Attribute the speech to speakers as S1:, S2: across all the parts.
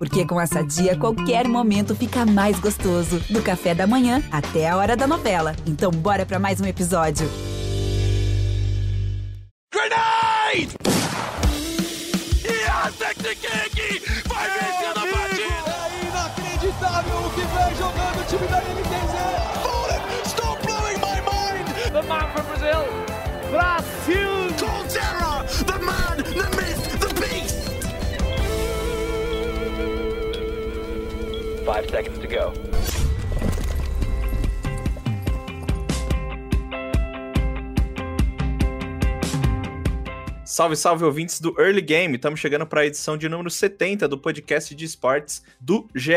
S1: Porque com essa dia, qualquer momento fica mais gostoso. Do café da manhã até a hora da novela. Então, bora para mais um episódio. Grenade!
S2: Vai vencendo a partida! É inacreditável o que vem jogando o time da NTZ! Stop blowing my mind!
S3: The man from Brazil! Brasil!
S4: Five seconds to go.
S5: Salve, salve ouvintes do Early Game. Estamos chegando para a edição de número 70 do podcast de esportes do GE.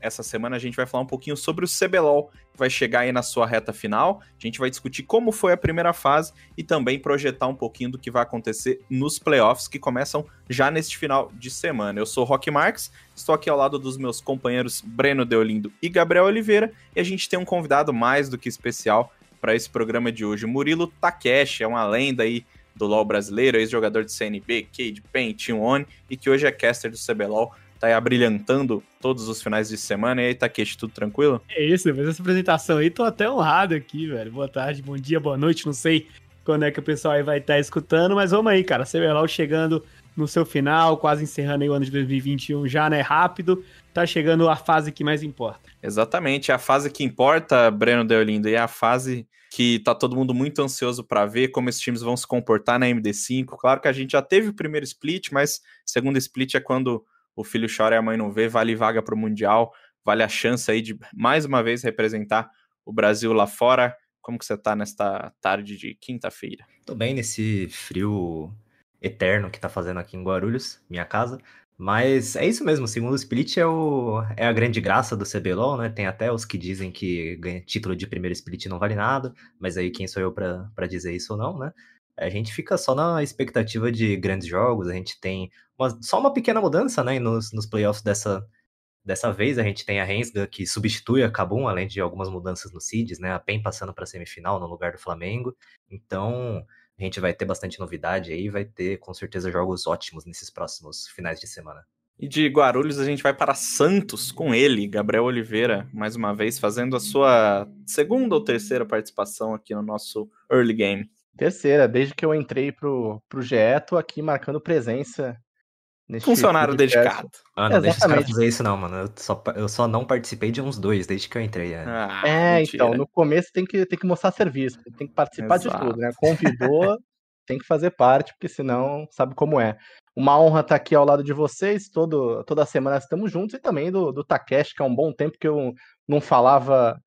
S5: Essa semana a gente vai falar um pouquinho sobre o CBLOL, que vai chegar aí na sua reta final. A gente vai discutir como foi a primeira fase e também projetar um pouquinho do que vai acontecer nos playoffs que começam já neste final de semana. Eu sou Rock Marques, estou aqui ao lado dos meus companheiros Breno Deolindo e Gabriel Oliveira e a gente tem um convidado mais do que especial para esse programa de hoje. Murilo Takeshi é uma lenda aí do LoL brasileiro, ex-jogador de CNB, Cade Pen, Team One, e que hoje é caster do CBLOL, tá aí abrilhantando todos os finais de semana. E aí, Takeshi, tudo tranquilo?
S6: É isso, depois dessa apresentação aí, tô até honrado aqui, velho. Boa tarde, bom dia, boa noite, não sei quando é que o pessoal aí vai estar tá escutando, mas vamos aí, cara. CBLOL chegando no seu final, quase encerrando aí o ano de 2021 já, né? Rápido. Tá chegando a fase que mais importa.
S5: Exatamente, a fase que importa, Breno Deolindo, e é a fase que tá todo mundo muito ansioso para ver como esses times vão se comportar na MD5. Claro que a gente já teve o primeiro split, mas segundo split é quando o filho chora e a mãe não vê, vale vaga para o Mundial, vale a chance aí de mais uma vez representar o Brasil lá fora. Como que você tá nesta tarde de quinta-feira?
S7: Tô bem nesse frio eterno que tá fazendo aqui em Guarulhos, minha casa. Mas é isso mesmo, segundo split é, o, é a grande graça do CBLOL, né? Tem até os que dizem que ganha título de primeiro split não vale nada, mas aí quem sou eu para dizer isso ou não, né? A gente fica só na expectativa de grandes jogos, a gente tem uma, só uma pequena mudança, né? Nos, nos playoffs dessa, dessa vez, a gente tem a Rensga que substitui a Kabum, além de algumas mudanças no Seeds, né? A PEN passando para semifinal no lugar do Flamengo. Então, a gente vai ter bastante novidade aí, vai ter com certeza jogos ótimos nesses próximos finais de semana.
S5: E de Guarulhos a gente vai para Santos com ele, Gabriel Oliveira, mais uma vez fazendo a sua segunda ou terceira participação aqui no nosso Early Game.
S8: Terceira, desde que eu entrei pro, pro GE, tô aqui marcando presença
S5: Funcionário dedicado.
S7: Ah, não deixa os caras fazer isso não, mano. Eu só, eu só não participei de uns dois desde que eu entrei.
S8: É, ah, é então, no começo tem que, tem que mostrar serviço, tem que participar Exato. de tudo, né? Convidou, tem que fazer parte, porque senão sabe como é. Uma honra estar aqui ao lado de vocês, todo, toda semana estamos juntos, e também do, do Takeshi, que há um bom tempo que eu não falava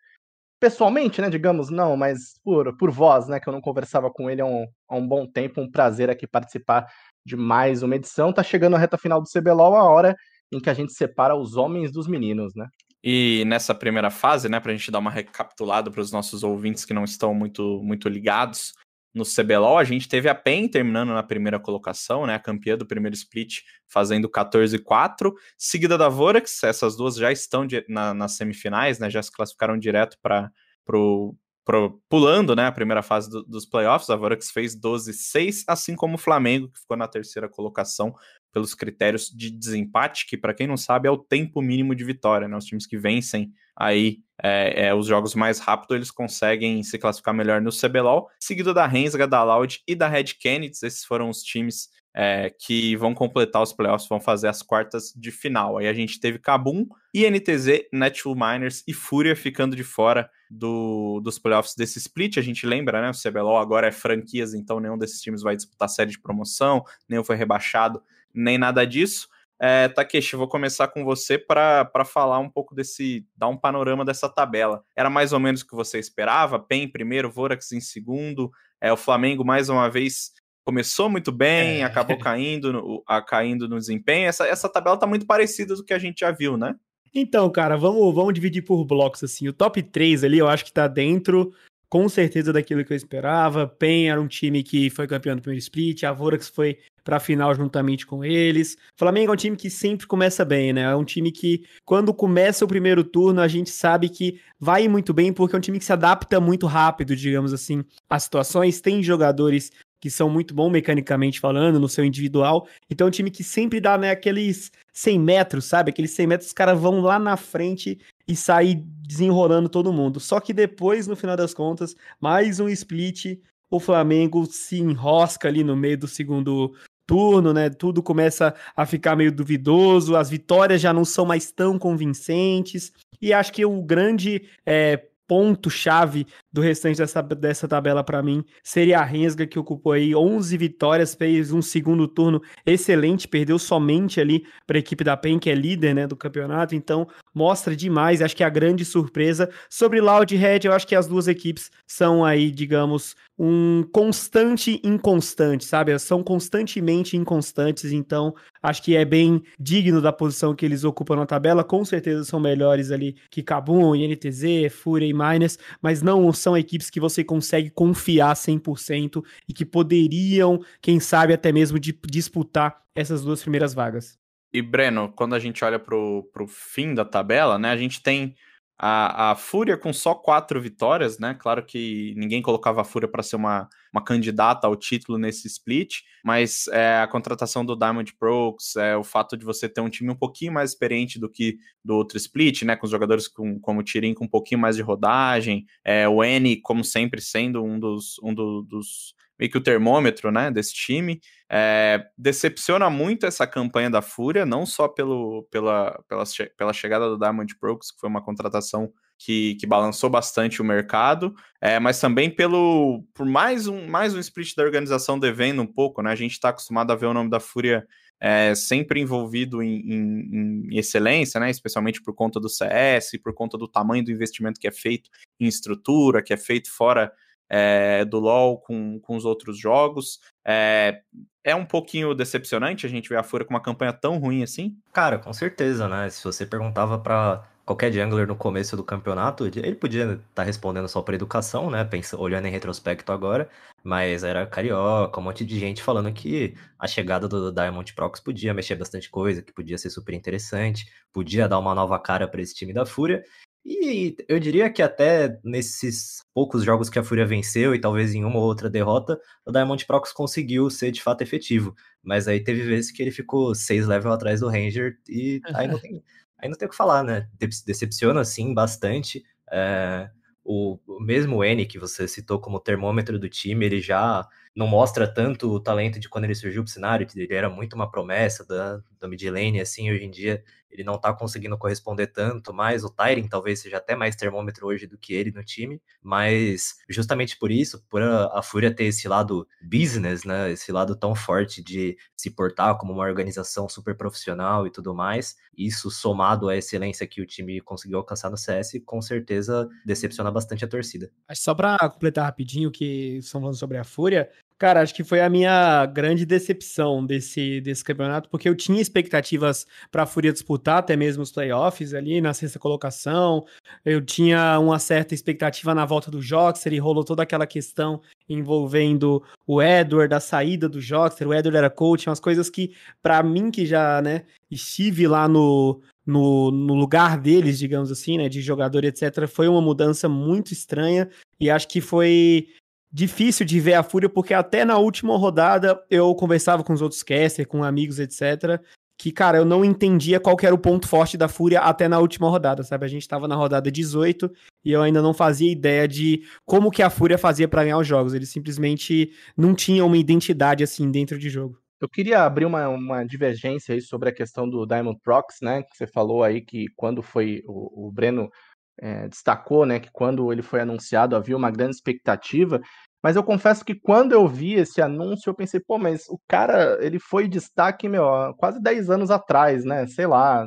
S8: pessoalmente, né, digamos, não, mas por, por voz, né, que eu não conversava com ele há um, há um bom tempo, um prazer aqui participar de mais uma edição. Tá chegando a reta final do CBLOL, a hora em que a gente separa os homens dos meninos, né?
S5: E nessa primeira fase, né, para a gente dar uma recapitulada para os nossos ouvintes que não estão muito, muito ligados, no CBLOL a gente teve a PEN terminando na primeira colocação, né, a campeã do primeiro split, fazendo 14-4, seguida da Vorax, essas duas já estão na, nas semifinais, né, já se classificaram direto para o pro, pulando né, a primeira fase do, dos playoffs. A Vorax fez 12-6, assim como o Flamengo, que ficou na terceira colocação pelos critérios de desempate, que para quem não sabe é o tempo mínimo de vitória, né? Os times que vencem aí é, é, os jogos mais rápido, eles conseguem se classificar melhor no CBLOL, seguido da Rensga, da Loud e da Red Kennedy. Esses foram os times é, que vão completar os playoffs, vão fazer as quartas de final. Aí a gente teve Kabum, INTZ, Natural Miners e Fúria ficando de fora do, dos playoffs desse split. A gente lembra, né? O CBLOL agora é franquias, então nenhum desses times vai disputar série de promoção, nenhum foi rebaixado, nem nada disso. É, Takeshi, vou começar com você para falar um pouco desse, dar um panorama dessa tabela. Era mais ou menos o que você esperava? PEN em primeiro, Vorax em segundo, é, o Flamengo mais uma vez começou muito bem, é. acabou caindo no, a, caindo no desempenho. Essa, essa tabela tá muito parecida do que a gente já viu, né?
S6: Então, cara, vamos, vamos dividir por blocos assim. O top 3 ali eu acho que tá dentro com certeza daquilo que eu esperava. PEN era um time que foi campeão do primeiro split, a Vorax foi para a final juntamente com eles. Flamengo é um time que sempre começa bem, né? É um time que quando começa o primeiro turno, a gente sabe que vai muito bem porque é um time que se adapta muito rápido, digamos assim, às situações, tem jogadores que são muito bons mecanicamente falando, no seu individual. Então é um time que sempre dá né, aqueles 100 metros, sabe? Aqueles 100 metros, os caras vão lá na frente e sair desenrolando todo mundo. Só que depois, no final das contas, mais um split, o Flamengo se enrosca ali no meio do segundo turno, né? Tudo começa a ficar meio duvidoso, as vitórias já não são mais tão convincentes. E acho que o grande é, ponto-chave do restante dessa, dessa tabela para mim seria a Rensga, que ocupou aí 11 vitórias, fez um segundo turno excelente, perdeu somente ali para a equipe da PEN, que é líder né, do campeonato, então mostra demais, acho que é a grande surpresa. Sobre Loud Red, eu acho que as duas equipes são aí, digamos, um constante inconstante, sabe? São constantemente inconstantes, então acho que é bem digno da posição que eles ocupam na tabela. Com certeza são melhores ali que Kabum, INTZ, Fúria e Miners, mas não são equipes que você consegue confiar 100% e que poderiam, quem sabe, até mesmo de, disputar essas duas primeiras vagas.
S5: E Breno, quando a gente olha para o fim da tabela, né, a gente tem a, a Fúria com só quatro vitórias, né? Claro que ninguém colocava a Fúria para ser uma, uma candidata ao título nesse split, mas é, a contratação do Diamond Prox, é, o fato de você ter um time um pouquinho mais experiente do que do outro split, né? Com os jogadores com, como o Tirim com um pouquinho mais de rodagem, é, o N, como sempre, sendo um dos, um do, dos meio que o termômetro né, desse time. É, decepciona muito essa campanha da Fúria, não só pelo, pela, pela, pela chegada do Diamond Brooks, que foi uma contratação que, que balançou bastante o mercado, é, mas também pelo por mais um, mais um split da organização devendo um pouco, né? A gente está acostumado a ver o nome da Fúria é, sempre envolvido em, em, em, excelência, né? Especialmente por conta do CS, por conta do tamanho do investimento que é feito em estrutura, que é feito fora é, do LoL com, com os outros jogos. É, é um pouquinho decepcionante a gente ver a Fúria com uma campanha tão ruim assim?
S7: Cara, com certeza, né? Se você perguntava para qualquer jungler no começo do campeonato, ele podia estar tá respondendo só por educação, né? Pensa, olhando em retrospecto agora, mas era carioca, um monte de gente falando que a chegada do Diamond Prox podia mexer bastante coisa, que podia ser super interessante, podia dar uma nova cara para esse time da Fúria. E eu diria que até nesses poucos jogos que a Fúria venceu e talvez em uma ou outra derrota, o Diamond Prox conseguiu ser de fato efetivo. Mas aí teve vezes que ele ficou seis levels atrás do Ranger e aí não tem, aí não tem o que falar, né? Decepciona assim bastante. É, o, o mesmo N que você citou como termômetro do time, ele já não mostra tanto o talento de quando ele surgiu pro cenário, ele era muito uma promessa da, da mid lane, assim, hoje em dia ele não tá conseguindo corresponder tanto, mas o Tyrion talvez seja até mais termômetro hoje do que ele no time, mas justamente por isso, por a, a Fúria ter esse lado business, né, esse lado tão forte de se portar como uma organização super profissional e tudo mais, isso somado à excelência que o time conseguiu alcançar no CS, com certeza decepciona bastante a torcida.
S6: Só para completar rapidinho o que estão falando sobre a Fúria, Cara, acho que foi a minha grande decepção desse, desse campeonato, porque eu tinha expectativas para a Fúria disputar até mesmo os playoffs ali na sexta colocação. Eu tinha uma certa expectativa na volta do Joxer e rolou toda aquela questão envolvendo o Edward, a saída do Joxer. O Edward era coach, umas coisas que, para mim, que já né, estive lá no, no, no, lugar deles, digamos assim, né, de jogador, etc., foi uma mudança muito estranha e acho que foi difícil de ver a Fúria, porque até na última rodada eu conversava com os outros casters, com amigos, etc. Que, cara, eu não entendia qual era o ponto forte da Fúria até na última rodada, sabe? A gente tava na rodada 18 e eu ainda não fazia ideia de como que a Fúria fazia para ganhar os jogos. Eles simplesmente não tinham uma identidade assim dentro de jogo.
S8: Eu queria abrir uma, uma divergência aí sobre a questão do Diamond Prox, né? Que você falou aí que quando foi o, o Breno é, destacou, né, que quando ele foi anunciado havia uma grande expectativa. Mas eu confesso que quando eu vi esse anúncio, eu pensei, pô, mas o cara, ele foi destaque, meu, quase 10 anos atrás, né? Sei lá.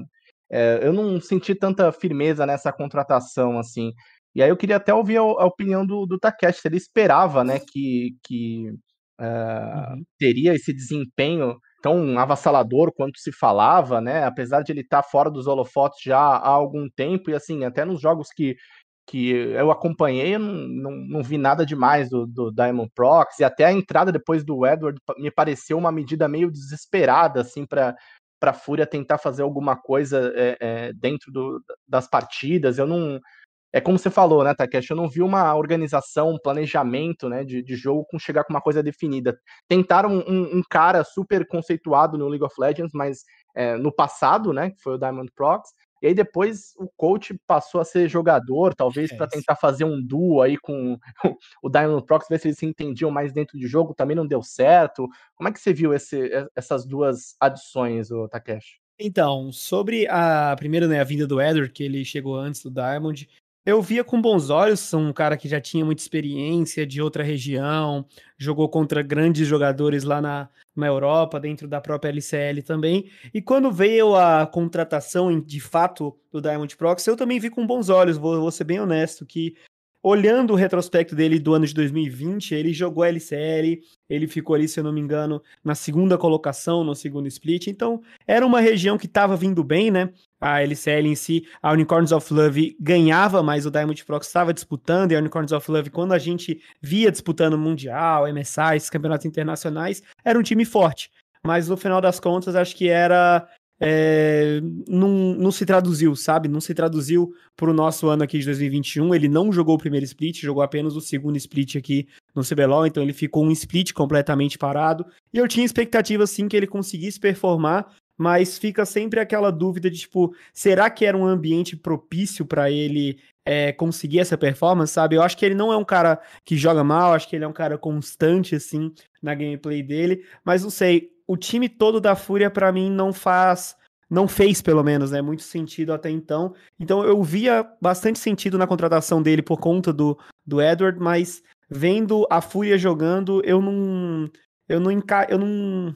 S8: É, eu não senti tanta firmeza nessa contratação, assim. E aí eu queria até ouvir a, a opinião do, do Takeshi, se ele esperava, né, que, que uh, uhum. teria esse desempenho tão avassalador quanto se falava, né? Apesar de ele estar tá fora dos holofotes já há algum tempo, e assim, até nos jogos que que eu acompanhei, eu não, não, não vi nada demais do, do Diamond Prox, e até a entrada depois do Edward me pareceu uma medida meio desesperada, assim, para para Fúria tentar fazer alguma coisa é, é, dentro do, das partidas. Eu não. É como você falou, né, Takeshi? Eu não vi uma organização, um planejamento né, de, de jogo com chegar com uma coisa definida. Tentaram um, um cara super conceituado no League of Legends, mas é, no passado, né? Que foi o Diamond Prox. E aí depois o coach passou a ser jogador, talvez para tentar fazer um duo aí com o Diamond Prox, ver se eles se entendiam mais dentro de jogo, também não deu certo. Como é que você viu esse, essas duas adições, o Takeshi?
S6: Então, sobre a primeira, né, a vinda do Edward, que ele chegou antes do Diamond, eu via com bons olhos, um cara que já tinha muita experiência de outra região, jogou contra grandes jogadores lá na, na Europa, dentro da própria LCL também. E quando veio a contratação de fato do Diamond Prox, eu também vi com bons olhos, vou, vou ser bem honesto, que olhando o retrospecto dele do ano de 2020, ele jogou LCL, ele ficou ali, se eu não me engano, na segunda colocação, no segundo split. Então, era uma região que estava vindo bem, né? A LCL em si, a Unicorns of Love ganhava, mas o Diamond Prox estava disputando, e a Unicorns of Love, quando a gente via disputando Mundial, MSI, esses campeonatos internacionais, era um time forte. Mas no final das contas, acho que era é, não, não se traduziu, sabe? Não se traduziu para o nosso ano aqui de 2021. Ele não jogou o primeiro split, jogou apenas o segundo split aqui no CBLOL, então ele ficou um split completamente parado. E eu tinha expectativa, sim, que ele conseguisse performar, mas fica sempre aquela dúvida de, tipo, será que era um ambiente propício para ele é, conseguir essa performance, sabe? Eu acho que ele não é um cara que joga mal, acho que ele é um cara constante, assim, na gameplay dele, mas não sei, o time todo da Fúria, para mim, não faz. Não fez, pelo menos, né? Muito sentido até então. Então eu via bastante sentido na contratação dele por conta do, do Edward, mas vendo a Fúria jogando, eu não. Eu não, eu não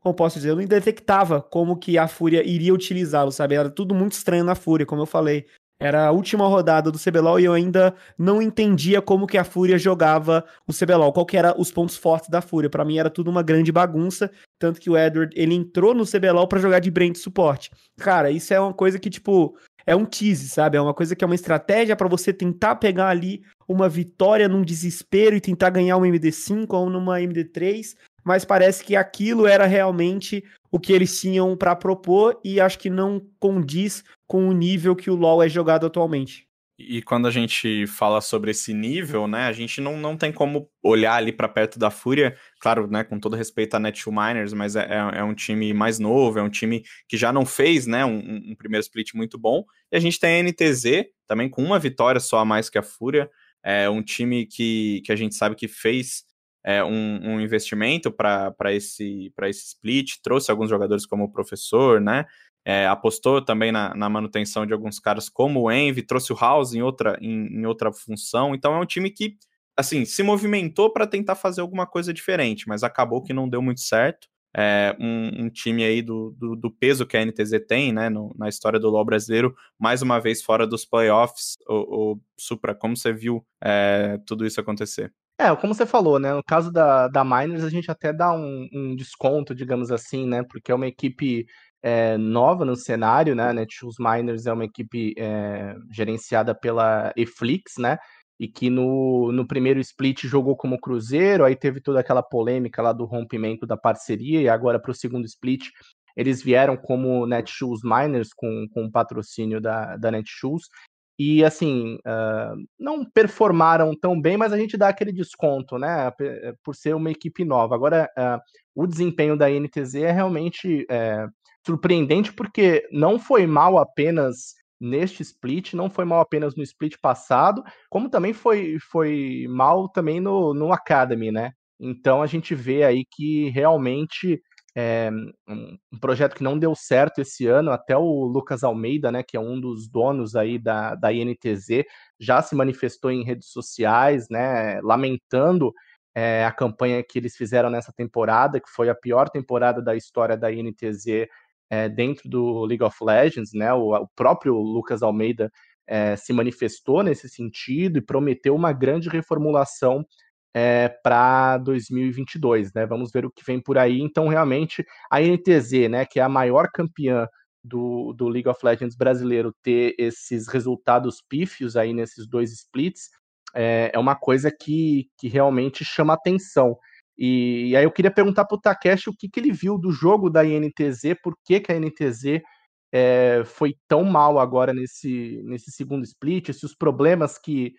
S6: como posso dizer, eu não detectava como que a Fúria iria utilizá-lo, sabe? Era tudo muito estranho na Fúria, como eu falei. Era a última rodada do CBLOL e eu ainda não entendia como que a Fúria jogava o CBLOL, qual que era os pontos fortes da Fúria. Para mim era tudo uma grande bagunça, tanto que o Edward, ele entrou no CBLOL para jogar de Brand suporte. Cara, isso é uma coisa que tipo é um tease, sabe? É uma coisa que é uma estratégia para você tentar pegar ali uma vitória num desespero e tentar ganhar uma MD5 ou numa MD3, mas parece que aquilo era realmente o que eles tinham para propor e acho que não condiz com o nível que o LoL é jogado atualmente.
S5: E quando a gente fala sobre esse nível, né, a gente não, não tem como olhar ali para perto da Fúria, claro, né, com todo respeito a Net Miners, mas é, é, é, um time mais novo, é um time que já não fez, né, um, um, primeiro split muito bom, e a gente tem a NTZ, também com uma vitória só a mais que a Fúria, é um time que, que a gente sabe que fez é, um, um, investimento para esse, esse split, trouxe alguns jogadores como o professor, né? É, apostou também na, na, manutenção de alguns caras como o Envy, trouxe o House em outra, em, em outra função. Então é um time que, assim, se movimentou para tentar fazer alguma coisa diferente, mas acabou que não deu muito certo. É, um, um, time aí do, do, do, peso que a NTZ tem, né, no, na história do LoL brasileiro, mais uma vez fora dos playoffs. O, o Supra, como você viu é, tudo isso acontecer?
S8: É, como você falou, né? No caso da, da Miners, a gente até dá um, um desconto, digamos assim, né? Porque é uma equipe é, nova no cenário, né? Netshoes Miners é uma equipe é, gerenciada pela Eflix, né? E que no, no primeiro split jogou como Cruzeiro, aí teve toda aquela polêmica lá do rompimento da parceria, e agora para o segundo split eles vieram como Netshoes Miners com, com o patrocínio da, da Netshoes e assim uh, não performaram tão bem, mas a gente dá aquele desconto, né, eh, por ser uma equipe nova. Agora, uh, o desempenho da NTZ é realmente uh, surpreendente porque não foi mal apenas neste split, não foi mal apenas no split passado, como também foi, foi mal também no, no Academy, né? Então a gente vê aí que realmente é, um projeto que não deu certo esse ano, até o Lucas Almeida, né, que é um dos donos aí da, da INTZ, já se manifestou em redes sociais, né, lamentando é, a campanha que eles fizeram nessa temporada, que foi a pior temporada da história da INTZ é, dentro do League of Legends, né, o, o próprio Lucas Almeida se manifestou nesse sentido e prometeu uma grande reformulação é, para 2022, né? Vamos ver o que vem por aí. Então, realmente, a NTZ, né, que é a maior campeã do, do League of Legends brasileiro, ter esses resultados pífios aí nesses dois splits, é, é uma coisa que, que realmente chama atenção. E, e aí eu queria perguntar para o Takeshi o que, que ele viu do jogo da INTZ, por que, que a INTZ é, foi tão mal agora nesse, nesse segundo split, se os problemas que,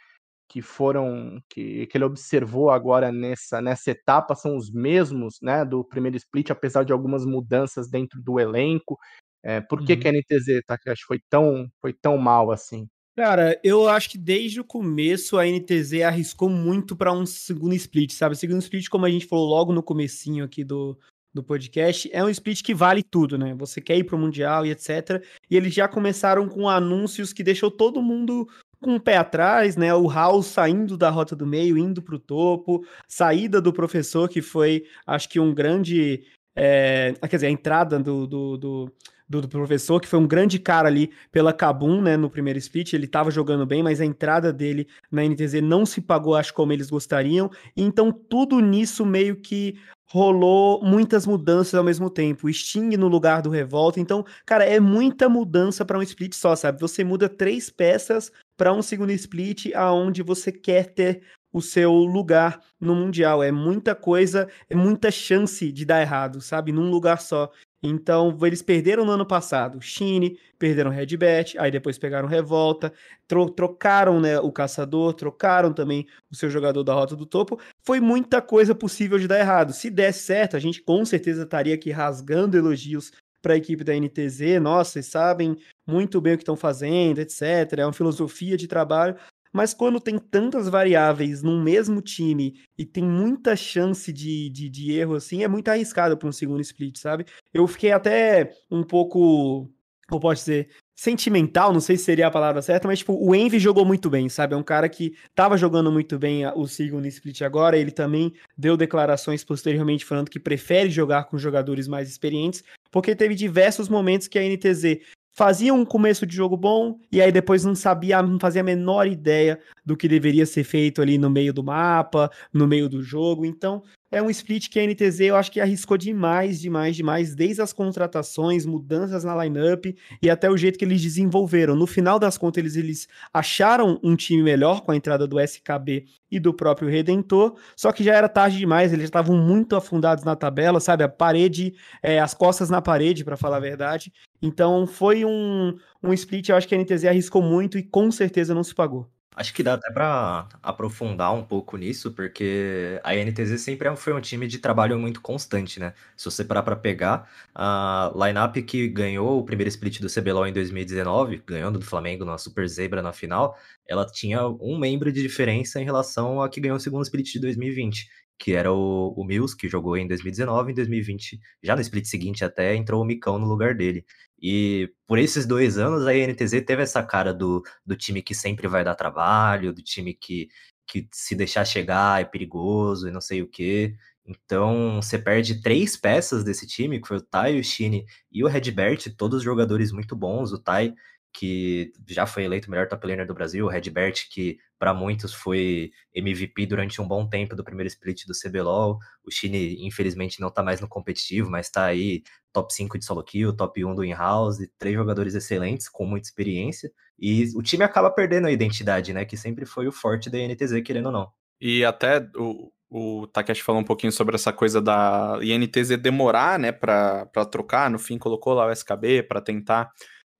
S8: que foram que, que ele observou agora nessa, nessa etapa são os mesmos né, do primeiro split, apesar de algumas mudanças dentro do elenco. É, por que, uhum. que a NTZ Takashi foi tão, foi tão mal assim?
S6: Cara, eu acho que desde o começo a NTZ arriscou muito para um segundo split, sabe? Segundo split, como a gente falou logo no comecinho aqui do, do podcast, é um split que vale tudo, né? Você quer ir pro Mundial e etc. E eles já começaram com anúncios que deixou todo mundo com o pé atrás, né? O House saindo da rota do meio, indo pro topo, saída do professor, que foi, acho que um grande. É... quer dizer, a entrada do, do, do do, do, professor, que foi um grande cara ali pela Kabum, né, no primeiro split, ele estava jogando bem, mas a entrada dele na NTZ não se pagou, acho, como eles gostariam, então tudo nisso meio que rolou muitas mudanças ao mesmo tempo. Sting no lugar do Revolta. Então, cara, é muita mudança para um split só, sabe? Você muda três peças para um segundo split aonde você quer ter o seu lugar no mundial. É muita coisa, é muita chance de dar errado, sabe? Num lugar só. Então, eles perderam no ano passado Shine, perderam Red Bat, aí depois pegaram Revolta, tro trocaram né, o caçador, trocaram também o seu jogador da rota do topo. Foi muita coisa possível de dar errado. Se desse certo, a gente com certeza estaria aqui rasgando elogios para a equipe da NTZ. Nossa, vocês sabem muito bem o que estão fazendo, etc. É uma filosofia de trabalho. Mas quando tem tantas variáveis num mesmo time e tem muita chance de, de, de erro assim, é muito arriscado para um segundo split, sabe? Eu fiquei até um pouco, como pode dizer, sentimental, não sei se seria a palavra certa, mas tipo, o Envy jogou muito bem, sabe? É um cara que tava jogando muito bem o segundo split agora, ele também deu declarações posteriormente falando que prefere jogar com jogadores mais experientes, porque teve diversos momentos que a NTZ fazia um começo de jogo bom e aí depois não sabia, não fazia a menor ideia do que deveria ser feito ali no meio do mapa, no meio do jogo. Então, é um split que a NTZ eu acho que arriscou demais, demais, demais, desde as contratações, mudanças na lineup e até o jeito que eles desenvolveram. No final das contas, eles, eles acharam um time melhor com a entrada do SKB e do próprio Redentor, só que já era tarde demais, eles estavam muito afundados na tabela, sabe? A parede, é, as costas na parede, para falar a verdade. Então foi um, um split, eu acho que a NTZ arriscou muito e com certeza não se pagou.
S7: Acho que dá até para aprofundar um pouco nisso, porque a NTZ sempre é foi um time de trabalho muito constante, né? Se você parar para pegar, a lineup que ganhou o primeiro split do CBLOL em 2019, ganhando do Flamengo na Super Zebra na final, ela tinha um membro de diferença em relação a que ganhou o segundo split de 2020 que era o, o Mills, que jogou em 2019, em 2020, já no split seguinte até, entrou o Micão no lugar dele. E por esses dois anos, a INTZ teve essa cara do, do time que sempre vai dar trabalho, do time que, que se deixar chegar é perigoso e não sei o quê. Então, você perde três peças desse time, que foi o Tai, o Shine e o Redbert, todos jogadores muito bons. O Tai que já foi eleito o melhor top laner do Brasil, o Redbert, que para muitos foi MVP durante um bom tempo do primeiro split do CBLOL. O Chine, infelizmente, não está mais no competitivo, mas está aí top 5 de solo kill, top 1 do in-house, três jogadores excelentes, com muita experiência. E o time acaba perdendo a identidade, né? Que sempre foi o forte da INTZ, querendo ou não.
S5: E até o, o Takeshi falou um pouquinho sobre essa coisa da INTZ demorar, né, para trocar. No fim, colocou lá o SKB para tentar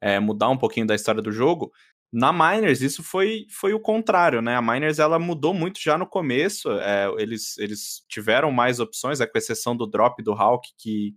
S5: é, mudar um pouquinho da história do jogo. Na Miners, isso foi, foi o contrário, né? A Miners ela mudou muito já no começo. É, eles, eles tiveram mais opções, é, com exceção do drop do Hulk, que,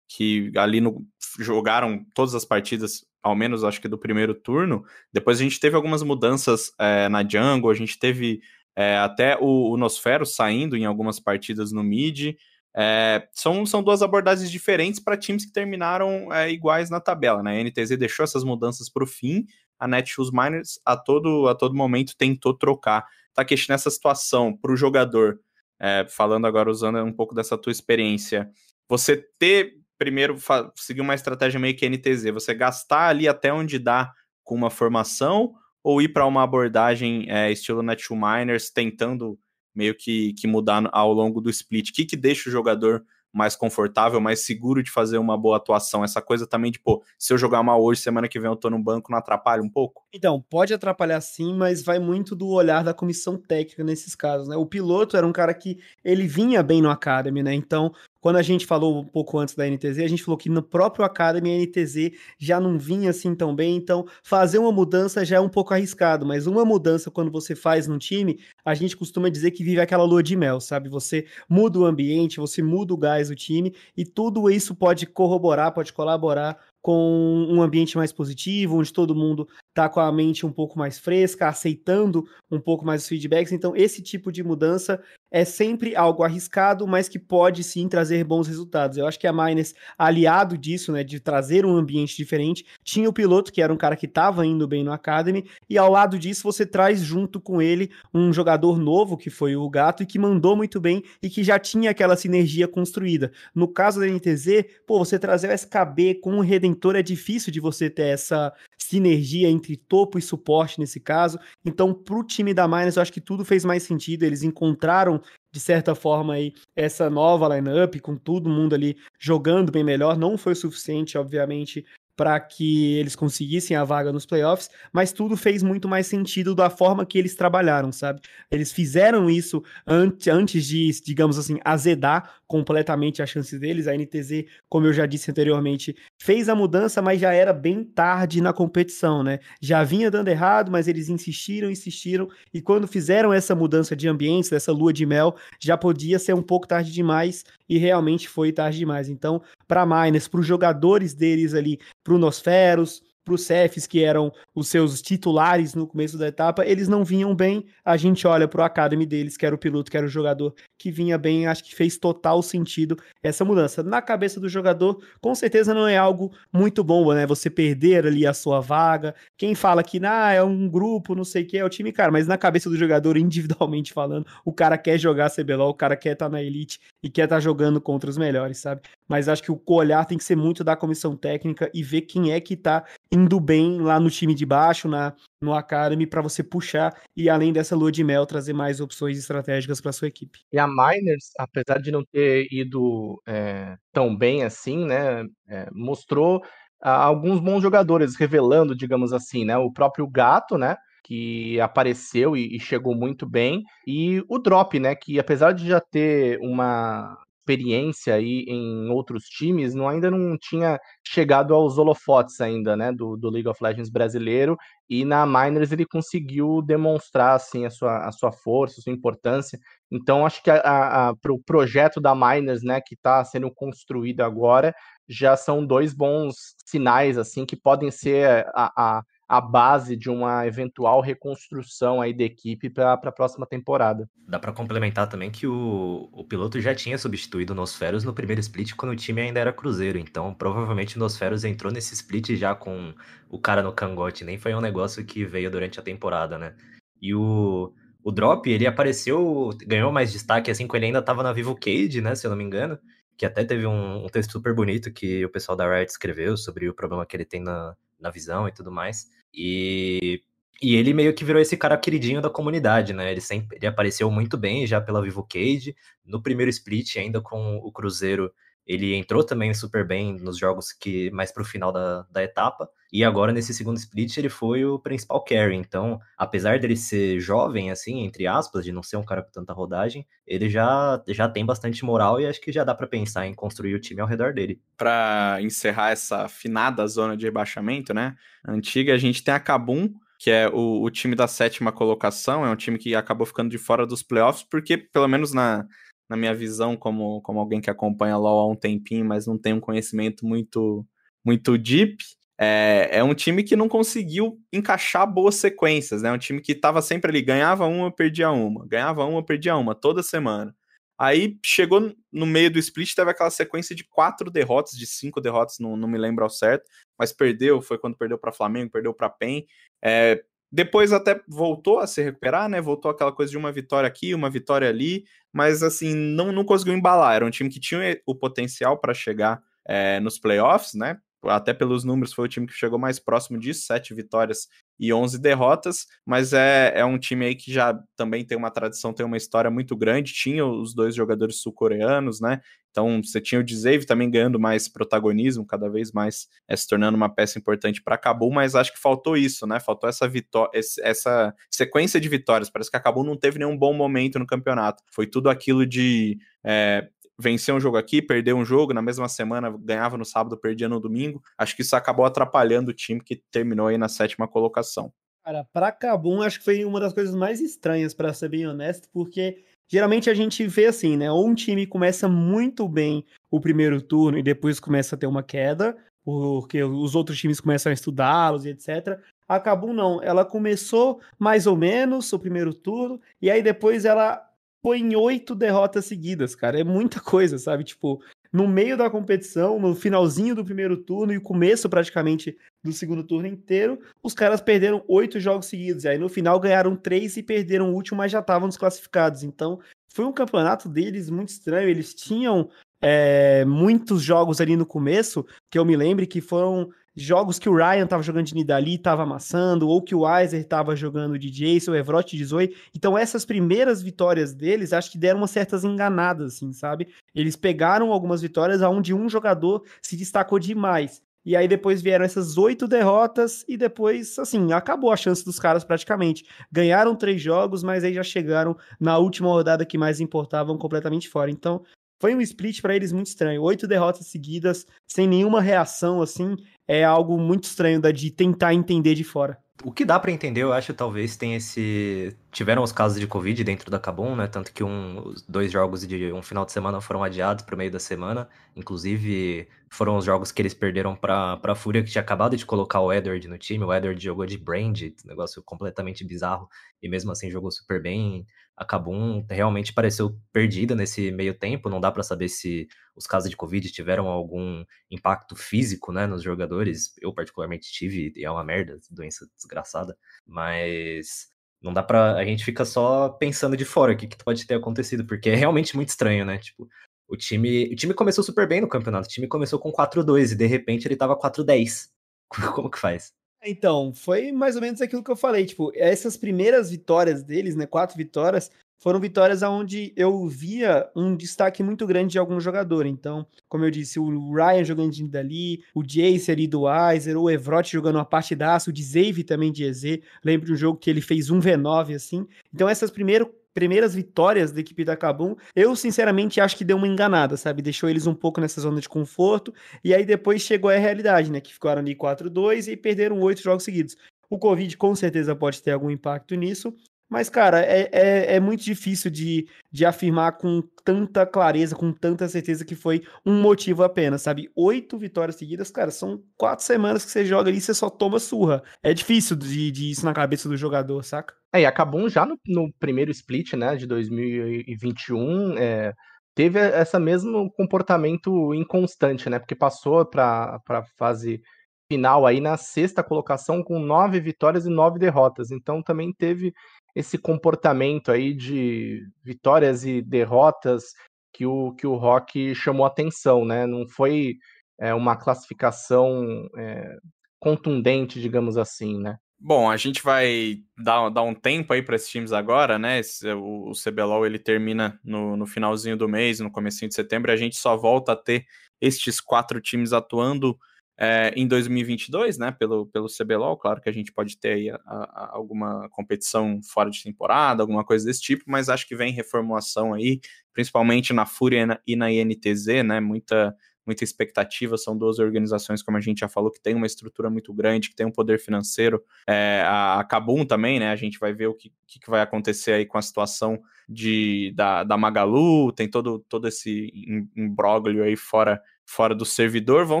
S5: que ali no, jogaram todas as partidas, ao menos acho que do primeiro turno. Depois a gente teve algumas mudanças é, na jungle, a gente teve é, até o, o Nosfero saindo em algumas partidas no mid. É, são, são duas abordagens diferentes para times que terminaram é, iguais na tabela. Né? A NTZ deixou essas mudanças para o fim, a Netshoes Miners a todo, a todo momento tentou trocar. Takeshi, nessa situação, para o jogador, é, falando agora, usando um pouco dessa tua experiência, você ter, primeiro, seguir uma estratégia meio que NTZ, você gastar ali até onde dá com uma formação, ou ir para uma abordagem é, estilo Netshoes Miners, tentando meio que, que mudar ao longo do split? O que, que deixa o jogador mais confortável, mais seguro de fazer uma boa atuação? Essa coisa também de, pô, se eu jogar mal hoje, semana que vem eu tô no banco, não atrapalha um pouco?
S6: Então, pode atrapalhar sim, mas vai muito do olhar da comissão técnica nesses casos, né? O piloto era um cara que ele vinha bem no Academy, né? Então, quando a gente falou um pouco antes da NTZ, a gente falou que no próprio Academy a NTZ já não vinha assim tão bem, então fazer uma mudança já é um pouco arriscado, mas uma mudança quando você faz num time, a gente costuma dizer que vive aquela lua de mel, sabe? Você muda o ambiente, você muda o gás do time e tudo isso pode corroborar, pode colaborar com um ambiente mais positivo, onde todo mundo está com a mente um pouco mais fresca, aceitando um pouco mais os feedbacks. Então, esse tipo de mudança é sempre algo arriscado, mas que pode sim trazer bons resultados. Eu acho que a Miners, aliado disso, né, de trazer um ambiente diferente, tinha o piloto, que era um cara que estava indo bem no Academy, e ao lado disso você traz junto com ele um jogador novo, que foi o Gato, e que mandou muito bem e que já tinha aquela sinergia construída. No caso da NTZ, pô, você trazer o SKB com o Redentor é difícil de você ter essa sinergia entre topo e suporte nesse caso. Então, para o time da Miners, eu acho que tudo fez mais sentido. Eles encontraram de certa forma aí essa nova lineup com todo mundo ali jogando bem melhor. Não foi suficiente, obviamente, para que eles conseguissem a vaga nos playoffs, mas tudo fez muito mais sentido da forma que eles trabalharam, sabe? Eles fizeram isso antes, antes de, digamos assim, azedar completamente a chance deles. A NTZ, como eu já disse anteriormente, fez a mudança, mas já era bem tarde na competição, né? Já vinha dando errado, mas eles insistiram, insistiram, e quando fizeram essa mudança de ambiente, dessa lua de mel, já podia ser um pouco tarde demais, e realmente foi tarde demais. Então, para Miners, para os jogadores deles ali, para o Nosferos, para os Cefs, que eram os seus titulares no começo da etapa, eles não vinham bem. A gente olha para o Academy deles, que era o piloto, que era o jogador que vinha bem. Acho que fez total sentido essa mudança. Na cabeça do jogador, com certeza não é algo muito bom, né? Você perder ali a sua vaga. Quem fala que ah, é um grupo, não sei o que, é o time, cara, mas na cabeça do jogador, individualmente falando, o cara quer jogar CBLOL, o cara quer estar tá na elite e quer estar tá jogando contra os melhores, sabe? Mas acho que o olhar tem que ser muito da comissão técnica e ver quem é que tá indo bem lá no time de baixo, na, no Academy, para você puxar e além dessa lua de mel, trazer mais opções estratégicas para sua equipe.
S8: E a Miners, apesar de não ter ido é, tão bem assim, né, é, mostrou ah, alguns bons jogadores, revelando, digamos assim, né, o próprio Gato, né, que apareceu e, e, chegou muito bem, e o Drop, né, que apesar de já ter uma experiência aí em outros times, não, ainda não tinha chegado aos holofotes ainda, né, do, do League of Legends brasileiro, e na Miners ele conseguiu demonstrar, assim, a sua, a sua força, a sua importância, então acho que para o pro projeto da Miners, né, que está sendo construído agora, já são dois bons sinais, assim, que podem ser a, a a base de uma eventual reconstrução aí da equipe para a próxima temporada.
S7: Dá para complementar também que o, o piloto já tinha substituído o Nosferos no primeiro split quando o time ainda era Cruzeiro, então provavelmente o Nosferos entrou nesse split já com o cara no cangote, nem foi um negócio que veio durante a temporada, né? E o, o Drop, ele apareceu, ganhou mais destaque assim quando ele ainda estava na Vivo Cage, né, se eu não me engano, que até teve um, um texto super bonito que o pessoal da Riot escreveu sobre o problema que ele tem na, na visão e tudo mais. E, e ele meio que virou esse cara queridinho da comunidade, né? Ele sempre ele apareceu muito bem já pela Vivo Cage. No primeiro split, ainda com o Cruzeiro, ele entrou também super bem nos jogos que mais pro final da, da etapa. E agora, nesse segundo split, ele foi o principal carry. Então, apesar dele ser jovem, assim, entre aspas, de não ser um cara com tanta rodagem, ele já, já tem bastante moral e acho que já dá para pensar em construir o time ao redor dele.
S5: Para encerrar essa finada zona de rebaixamento, né? Antiga, a gente tem a Kabum, que é o, o time da sétima colocação, é um time que acabou ficando de fora dos playoffs, porque, pelo menos na, na minha visão, como, como alguém que acompanha LoL há um tempinho, mas não tem um conhecimento muito, muito deep, é, é um time que não conseguiu encaixar boas sequências, né? Um time que estava sempre ali, ganhava uma, perdia uma, ganhava uma, perdia uma, toda semana. Aí chegou no meio do split, teve aquela sequência de quatro derrotas, de cinco derrotas, não, não me lembro ao certo, mas perdeu, foi quando perdeu para Flamengo, perdeu para PEN. É, depois até voltou a se recuperar, né? Voltou aquela coisa de uma vitória aqui, uma vitória ali, mas assim, não, não conseguiu embalar. Era um time que tinha o potencial para chegar é, nos playoffs, né? Até pelos números, foi o time que chegou mais próximo disso, sete vitórias e 11 derrotas, mas é, é um time aí que já também tem uma tradição, tem uma história muito grande, tinha os dois jogadores sul-coreanos, né, então você tinha o Dzave também ganhando mais protagonismo, cada vez mais é, se tornando uma peça importante para Cabum, mas acho que faltou isso, né, faltou essa vitória, essa sequência de vitórias, parece que a Cabum não teve nenhum bom momento no campeonato, foi tudo aquilo de é, vencer um jogo aqui, perder um jogo, na mesma semana ganhava no sábado, perdia no domingo. Acho que isso acabou atrapalhando o time que terminou aí na sétima colocação.
S6: Cara, pra Cabum, acho que foi uma das coisas mais estranhas, para ser bem honesto, porque geralmente a gente vê assim, né? Ou um time começa muito bem o primeiro turno e depois começa a ter uma queda, porque os outros times começam a estudá-los e etc. A Cabum não, ela começou mais ou menos o primeiro turno, e aí depois ela põe em oito derrotas seguidas, cara. É muita coisa, sabe? Tipo, no meio da competição, no finalzinho do primeiro turno e o começo praticamente do segundo turno inteiro, os caras perderam oito jogos seguidos. E aí no final ganharam três e perderam o último, mas já estavam desclassificados. Então foi um campeonato deles muito estranho. Eles tinham é, muitos jogos ali no começo, que eu me lembre que foram jogos que o Ryan tava jogando de Nidali e tava amassando, ou que o Weiser tava jogando de Jason, o Evrot de Zoe. Então essas primeiras vitórias deles, acho que deram umas certas enganadas, assim, sabe? Eles pegaram algumas vitórias onde um jogador se destacou demais. E aí depois vieram essas oito derrotas e depois, assim, acabou a chance dos caras praticamente. Ganharam três jogos, mas aí já chegaram na última rodada que mais importavam completamente fora. Então, foi um split para eles muito estranho. Oito derrotas seguidas, sem nenhuma reação, assim, é algo muito estranho da de tentar entender de fora.
S7: O que dá para entender, eu acho, talvez tem esse. Tiveram os casos de Covid dentro da Cabum, né? Tanto que um, dois jogos de um final de semana foram adiados para o meio da semana. Inclusive, foram os jogos que eles perderam para a Fúria, que tinha acabado de colocar o Edward no time. O Edward jogou de Brand, negócio completamente bizarro, e mesmo assim jogou super bem a Kabum realmente pareceu perdida nesse meio tempo. Não dá para saber se os casos de Covid tiveram algum impacto físico né, nos jogadores. Eu, particularmente, tive, e é uma merda, doença desgraçada. Mas não dá pra. A gente fica só pensando de fora o que, que pode ter acontecido, porque é realmente muito estranho, né? Tipo, o time, o time começou super bem no campeonato. O time começou com 4-2 e de repente ele tava 4-10. Como que faz?
S6: Então, foi mais ou menos aquilo que eu falei, tipo, essas primeiras vitórias deles, né, quatro vitórias, foram vitórias onde eu via um destaque muito grande de algum jogador. Então, como eu disse, o Ryan jogando dali, o Jace ali do Weiser, o Evrot jogando uma partidaça, o Dzave também de EZ. Lembro de um jogo que ele fez um V9, assim. Então, essas primeiras primeiras vitórias da equipe da Kabum, eu sinceramente acho que deu uma enganada, sabe? Deixou eles um pouco nessa zona de conforto, e aí depois chegou a realidade, né? Que ficaram ali 4-2 e perderam oito jogos seguidos. O Covid com certeza pode ter algum impacto nisso, mas, cara, é, é, é, muito difícil de, de afirmar com tanta clareza, com tanta certeza que foi um motivo apenas, sabe? Oito vitórias seguidas, cara, são quatro semanas que você joga ali e você só toma surra. É difícil de, de isso na cabeça do jogador, saca?
S8: É, e acabou já no, no primeiro split, né, de 2021, é, teve esse mesmo comportamento inconstante, né? Porque passou para a fase final aí na sexta colocação com nove vitórias e nove derrotas. Então também teve esse comportamento aí de vitórias e derrotas que o, que o Rock chamou atenção, né? Não foi é, uma classificação é, contundente, digamos assim, né?
S5: Bom, a gente vai dar, dar um tempo aí para esses times agora, né? Esse, o, o CBLOL ele termina no, no finalzinho do mês, no comecinho de setembro, e a gente só volta a ter estes quatro times atuando é, em 2022, né, pelo, pelo CBLOL, claro que a gente pode ter aí a, a, alguma competição fora de temporada, alguma coisa desse tipo, mas acho que vem reformulação aí, principalmente na Fúria e na INTZ, né, muita, muita expectativa, são duas organizações, como a gente já falou, que tem uma estrutura muito grande, que tem um poder financeiro, é, a, a Kabum também, né, a gente vai ver o que, que vai acontecer aí com a situação de, da, da Magalu, tem todo, todo esse imbróglio aí fora fora do servidor. Vão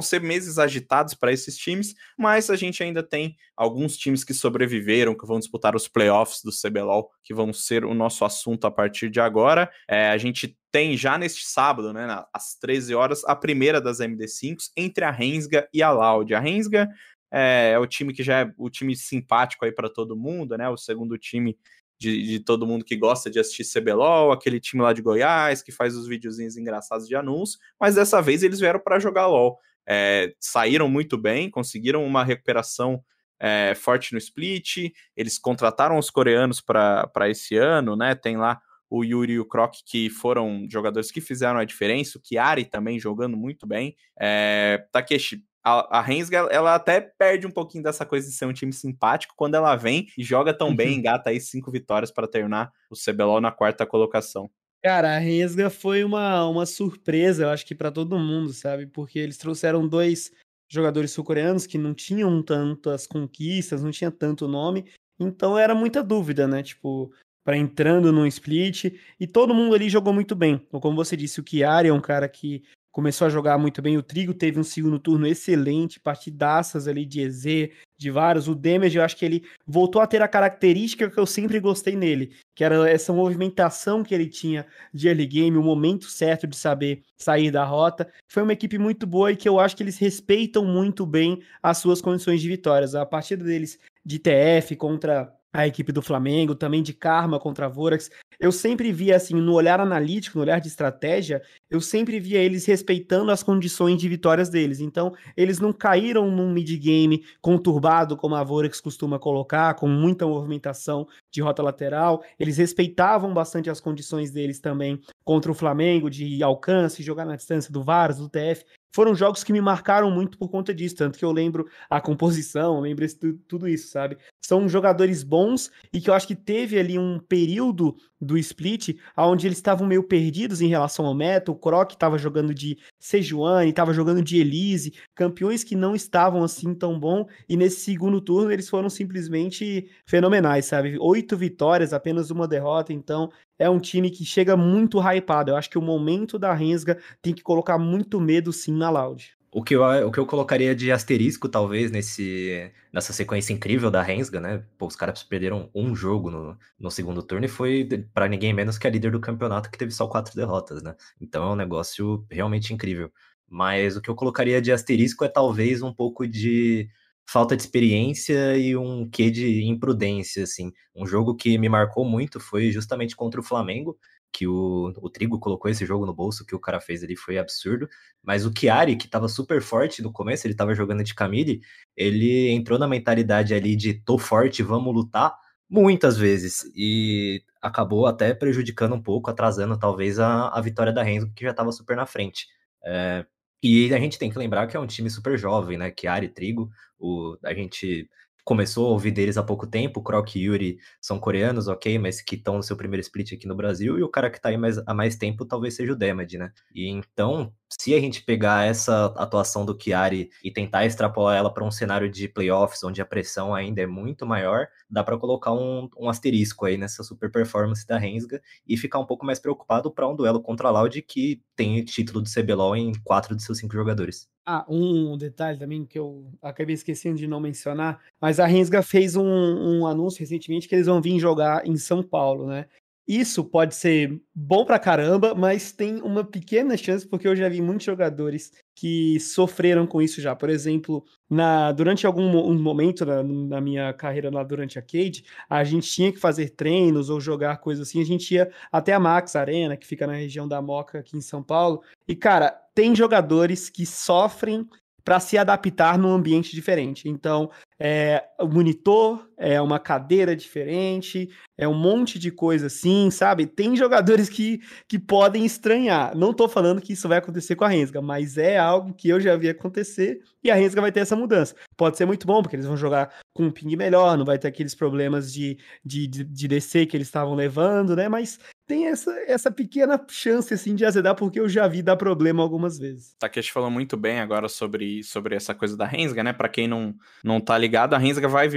S5: ser meses agitados para esses times, mas a gente ainda tem alguns times que sobreviveram, que vão disputar os playoffs do CBLOL, que vão ser o nosso assunto a partir de agora. É, a gente tem já neste sábado, né, às 13 horas, a primeira das MD5 entre a Rensga e a Loud. A Rensga é, é, o time que já é o time simpático aí para todo mundo, né? O segundo time de, de, todo mundo que gosta de assistir CBLOL, aquele time lá de Goiás que faz os videozinhos engraçados de anúncio, mas dessa vez eles vieram para jogar LOL. É, saíram muito bem, conseguiram uma recuperação é, forte no split, eles contrataram os coreanos para esse ano, né? Tem lá o Yuri e o Croc, que foram jogadores que fizeram a diferença, o Chiari também jogando muito bem. É, Takeshi a, a Rensga, ela até perde um pouquinho dessa coisa de ser um time simpático quando ela vem e joga tão bem, uhum. engata aí cinco vitórias para terminar o CBLOL na quarta colocação.
S6: Cara, a Resga foi uma, uma surpresa, eu acho que para todo mundo, sabe? Porque eles trouxeram dois jogadores sul-coreanos que não tinham tantas conquistas, não tinha tanto nome, então era muita dúvida, né? Tipo, para entrando no split, e todo mundo ali jogou muito bem. Então, como você disse, o Chiari é um cara que começou a jogar muito bem. O Trigo teve um segundo turno excelente, partidaças ali de EZ, de vários. O Damage, eu acho que ele voltou a ter a característica que eu sempre gostei nele, que era essa movimentação que ele tinha de early game, o momento certo de saber sair da rota. Foi uma equipe muito boa e que eu acho que eles respeitam muito bem as suas condições de vitórias. A partida deles de TF contra a equipe do Flamengo, também de Karma contra a Vorax. Eu sempre via, assim, no olhar analítico, no olhar de estratégia, eu sempre via eles respeitando as condições de vitórias deles. Então, eles não caíram num mid-game conturbado, como a Vorax costuma colocar, com muita movimentação de rota lateral. Eles respeitavam bastante as condições deles também contra o Flamengo, de alcance, jogar na distância do Varas, do TF foram jogos que me marcaram muito por conta disso, tanto que eu lembro a composição, lembro tudo isso, sabe? São jogadores bons e que eu acho que teve ali um período do split onde eles estavam meio perdidos em relação ao meta, o Croc estava jogando de Sejuani, estava jogando de Elise, campeões que não estavam assim tão bom, e nesse segundo turno eles foram simplesmente fenomenais, sabe? Oito vitórias, apenas uma derrota, então é um time que chega muito hypado. Eu acho que o momento da Rensga tem que colocar muito medo sim na Loud.
S7: O que, eu, o que eu colocaria de asterisco, talvez, nesse, nessa sequência incrível da Rensga, né? Pô, os caras perderam um jogo no, no segundo turno e foi para ninguém menos que a líder do campeonato, que teve só quatro derrotas, né? Então é um negócio realmente incrível. Mas o que eu colocaria de asterisco é talvez um pouco de falta de experiência e um quê de imprudência, assim. Um jogo que me marcou muito foi justamente contra o Flamengo, que o, o Trigo colocou esse jogo no bolso, que o cara fez ali foi absurdo. Mas o Chiari, que tava super forte no começo, ele tava jogando de Camille, ele entrou na mentalidade ali de tô forte, vamos lutar, muitas vezes. E acabou até prejudicando um pouco, atrasando talvez a, a vitória da Renzo, que já tava super na frente. É, e a gente tem que lembrar que é um time super jovem, né? Chiari Trigo. O, a gente começou a ouvir deles há pouco tempo, Croc e Yuri são coreanos, ok, mas que estão no seu primeiro split aqui no Brasil, e o cara que tá aí mais, há mais tempo talvez seja o Damage, né? E então, se a gente pegar essa atuação do Chiari e tentar extrapolar ela para um cenário de playoffs, onde a pressão ainda é muito maior, dá para colocar um, um, asterisco aí nessa super performance da Rensga e ficar um pouco mais preocupado para um duelo contra a Loud que tem título do CBLOL em quatro de seus cinco jogadores.
S6: Ah, um detalhe também que eu acabei esquecendo de não mencionar, mas a Rensga fez um, um, anúncio recentemente que eles vão vir jogar em São Paulo, né? Isso pode ser bom pra caramba, mas tem uma pequena chance, porque eu já vi muitos jogadores que sofreram com isso já. Por exemplo, na, durante algum um momento na, na, minha carreira lá durante a Cade, a gente tinha que fazer treinos ou jogar coisas assim. A gente ia até a Max Arena, que fica na região da Moca aqui em São Paulo. E, cara, tem jogadores que sofrem para se adaptar num ambiente diferente. Então, é, o monitor é uma cadeira diferente, é um monte de coisa assim, sabe? Tem jogadores que, que podem estranhar. Não tô falando que isso vai acontecer com a Rensga, mas é algo que eu já vi acontecer e a Rensga vai ter essa mudança. Pode ser muito bom, porque eles vão jogar com um ping melhor, não vai ter aqueles problemas de, de, de, de DC que eles estavam levando, né? Mas tem essa, essa pequena chance assim de azedar, porque eu já vi dar problema algumas vezes.
S5: Takeshi falou muito bem agora sobre, sobre essa coisa da Rensga, né? Para quem não, não tá ligado, a Rensga vai,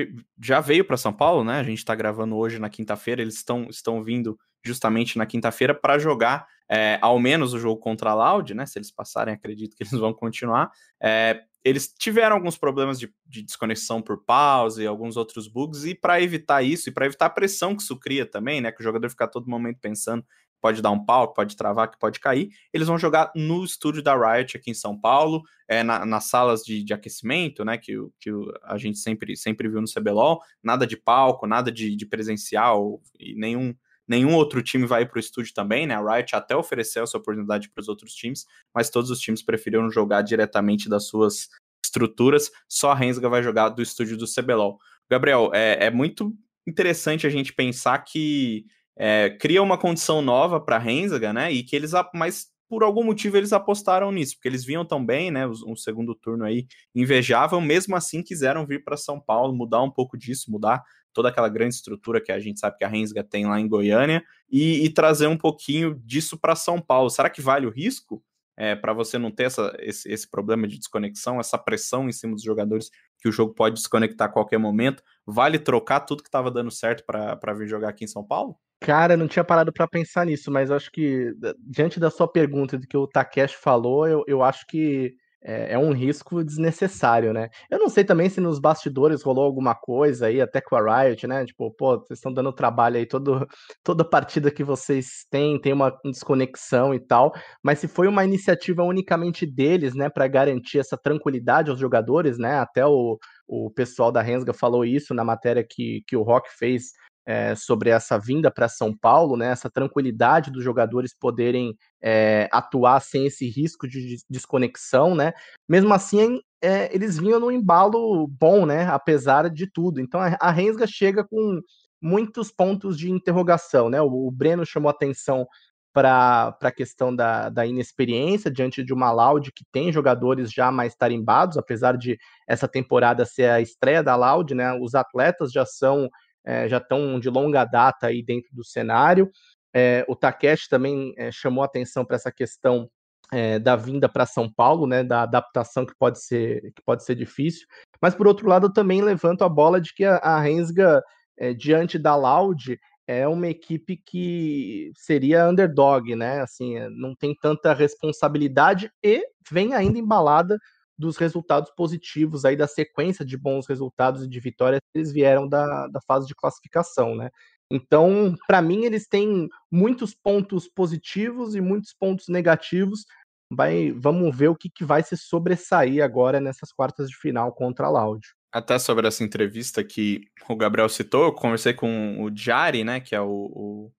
S5: já veio para São Paulo, né? A gente tá gravando hoje na quinta-feira, eles estão, estão vindo justamente na quinta-feira para jogar é, ao menos o jogo contra a Loud, né? Se eles passarem, acredito que eles vão continuar. É, eles tiveram alguns problemas de, de, desconexão por pause e alguns outros bugs, e para evitar isso, e para evitar a pressão que isso cria também, né? Que o jogador fica todo momento pensando pode dar um pau, pode travar, que pode cair. Eles vão jogar no estúdio da Riot aqui em São Paulo, é, na, nas salas de, de, aquecimento, né? Que, que a gente sempre, sempre viu no CBLOL. Nada de palco, nada de, de presencial e nenhum nenhum outro time vai para o estúdio também, né? A Riot até ofereceu essa oportunidade para os outros times, mas todos os times preferiram jogar diretamente das suas estruturas. Só a Rensga vai jogar do estúdio do CBLOL. Gabriel, é, é muito interessante a gente pensar que é, cria uma condição nova para a Rensga, né? E que eles, mas por algum motivo eles apostaram nisso, porque eles vinham tão bem, né? Um segundo turno aí invejável, mesmo assim quiseram vir para São Paulo, mudar um pouco disso, mudar toda aquela grande estrutura que a gente sabe que a Rensga tem lá em Goiânia e, e trazer um pouquinho disso para São Paulo. Será que vale o risco? É, para você não ter essa, esse, esse, problema de desconexão, essa pressão em cima dos jogadores que o jogo pode desconectar a qualquer momento. Vale trocar tudo que estava dando certo para vir jogar aqui em São Paulo?
S8: Cara, não tinha parado para pensar nisso, mas acho que, diante da sua pergunta do que o Takeshi falou, eu, eu acho que é, é, um risco desnecessário, né? Eu não sei também se nos bastidores rolou alguma coisa aí, até com a Riot, né? Tipo, pô, vocês estão dando trabalho aí, todo, toda partida que vocês têm tem uma desconexão e tal, mas se foi uma iniciativa unicamente deles, né, para garantir essa tranquilidade aos jogadores, né? Até o, o pessoal da Rensga falou isso na matéria que, que o Rock fez é, sobre essa vinda para São Paulo, né, essa tranquilidade dos jogadores poderem é, atuar sem esse risco de desconexão, né? Mesmo assim, é, eles vinham no embalo bom, né? Apesar de tudo. Então a, Rensga chega com muitos pontos de interrogação, né? O, o Breno chamou atenção para a questão da, da inexperiência diante de uma Loud que tem jogadores já mais tarimbados, apesar de essa temporada ser a estreia da Loud, né? Os atletas já são é, já estão de longa data aí dentro do cenário. É, o Takeshi também é, chamou atenção para essa questão é, da vinda para São Paulo, né, da adaptação que pode ser que pode ser difícil. Mas por outro lado, eu também levanto a bola de que a, a Rensga é, diante da Loud é uma equipe que seria underdog, né? Assim, não tem tanta responsabilidade e vem ainda embalada dos resultados positivos aí da sequência de bons resultados e de vitórias que eles vieram da, da fase de classificação, né? Então, para mim, eles têm muitos pontos positivos e muitos pontos negativos. Vai, vamos ver o que, que vai se sobressair agora nessas quartas de final contra a Laudio.
S5: Até sobre essa entrevista que o Gabriel citou, eu conversei com o Jari, né, que é o, o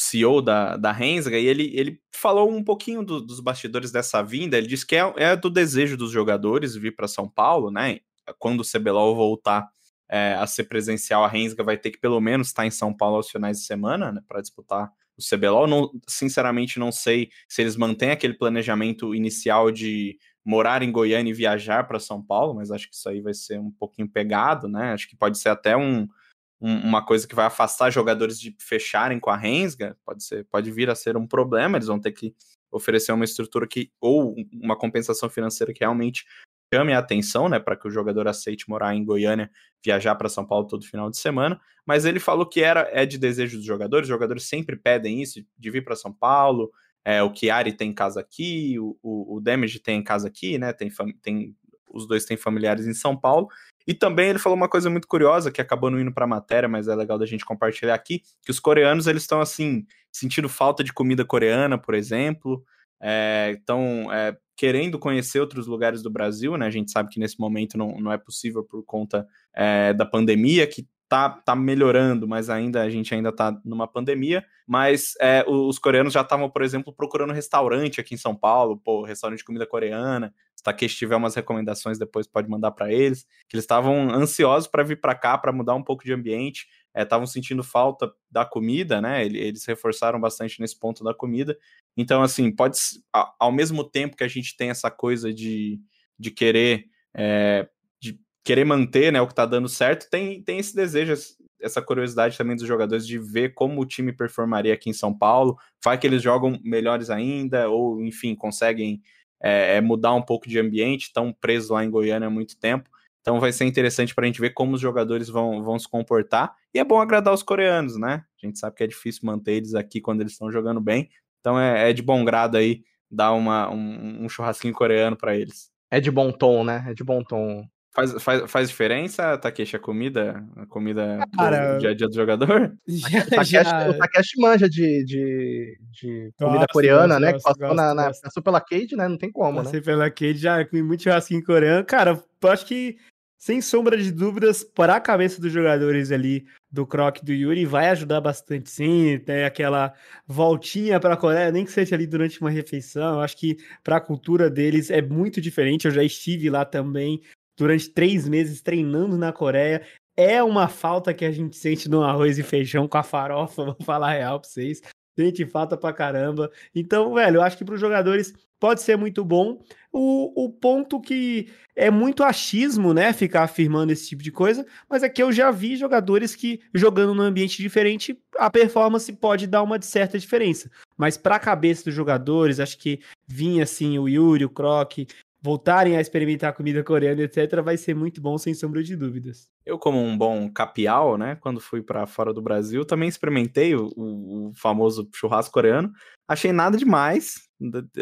S5: CEO da, da Rensga, e ele, ele falou um pouquinho do, dos bastidores dessa vinda. Ele disse que é, é do desejo dos jogadores vir para São Paulo, né? Quando o CBLOL voltar é, a ser presencial, a Rensga vai ter que pelo menos estar em São Paulo aos finais de semana, né? Para disputar o CBLOL. Não, sinceramente, não sei se eles mantêm aquele planejamento inicial de morar em Goiânia e viajar para São Paulo, mas acho que isso aí vai ser um pouquinho pegado, né? Acho que pode ser até um um, uma coisa que vai afastar jogadores de fecharem com a Rensga, pode ser, pode vir a ser um problema, eles vão ter que oferecer uma estrutura que ou uma compensação financeira que realmente chame a atenção, né, para que o jogador aceite morar em Goiânia, viajar para São Paulo todo final de semana, mas ele falou que era é de desejo dos jogadores, os jogadores sempre pedem isso, de vir para São Paulo, é, o Chiari tem casa aqui, o, o, o Damage tem casa aqui, né, tem, tem os dois têm familiares em São Paulo, e também ele falou uma coisa muito curiosa que acabou não indo para a matéria, mas é legal da gente compartilhar aqui, que os coreanos eles estão assim sentindo falta de comida coreana, por exemplo, estão é, é, querendo conhecer outros lugares do Brasil, né? A gente sabe que nesse momento não, não é possível por conta é, da pandemia, que tá, tá melhorando, mas ainda a gente ainda tá numa pandemia. Mas é, os coreanos já estavam, por exemplo, procurando restaurante aqui em São Paulo, pô, restaurante de comida coreana. Takeshi tiver umas recomendações, depois pode mandar para eles. Que eles estavam ansiosos para vir para cá, para mudar um pouco de ambiente. Estavam é, sentindo falta da comida, né? Eles reforçaram bastante nesse ponto da comida. Então, assim, pode ao mesmo tempo que a gente tem essa coisa de, de querer é, querer manter né, o que está dando certo, tem, tem esse desejo, essa curiosidade também dos jogadores de ver como o time performaria aqui em São Paulo. Vai que eles jogam melhores ainda, ou enfim, conseguem é, é mudar um pouco de ambiente, estão presos lá em Goiânia há muito tempo. Então vai ser interessante para a gente ver como os jogadores vão, vão se comportar. E é bom agradar os coreanos, né? A gente sabe que é difícil manter eles aqui quando eles estão jogando bem. Então é, é, de bom grado aí dar uma, um, um churrasquinho coreano para eles.
S8: É de bom tom, né? É de bom tom
S5: Faz, faz, faz diferença, Takeshi, a comida? A comida Cara, do dia a dia do jogador?
S8: Já, o, Takeshi, já... o Takeshi manja de, de, de comida gosto, coreana, gosto, né? Gosto, que passou, na, na, passou pela Cade, né? Não tem como, Passei
S6: né? pela Cade, já comi muito churrasquinho coreano. Cara, eu acho que, sem sombra de dúvidas, para a cabeça dos jogadores ali do Croc do Yuri, vai ajudar bastante, sim. Tem aquela voltinha para a Coreia, nem que seja ali durante uma refeição. Eu acho que para a cultura deles é muito diferente. Eu já estive lá também durante três meses treinando na Coreia. É uma falta que a gente sente no arroz e feijão com a farofa, vou falar real pra vocês. Sente falta pra caramba. Então, velho, eu acho que para os jogadores pode ser muito bom. O, o ponto que é muito achismo, né? Ficar afirmando esse tipo de coisa, mas é que eu já vi jogadores que, jogando num ambiente diferente, a performance pode dar uma certa diferença. Mas para a cabeça dos jogadores, acho que vinha assim o Yuri, o Croc, voltarem a experimentar comida coreana, etc., vai ser muito bom, sem sombra de dúvidas.
S5: Eu, como um bom capial, né, quando fui para fora do Brasil, também experimentei o, o, famoso churrasco coreano. Achei nada demais.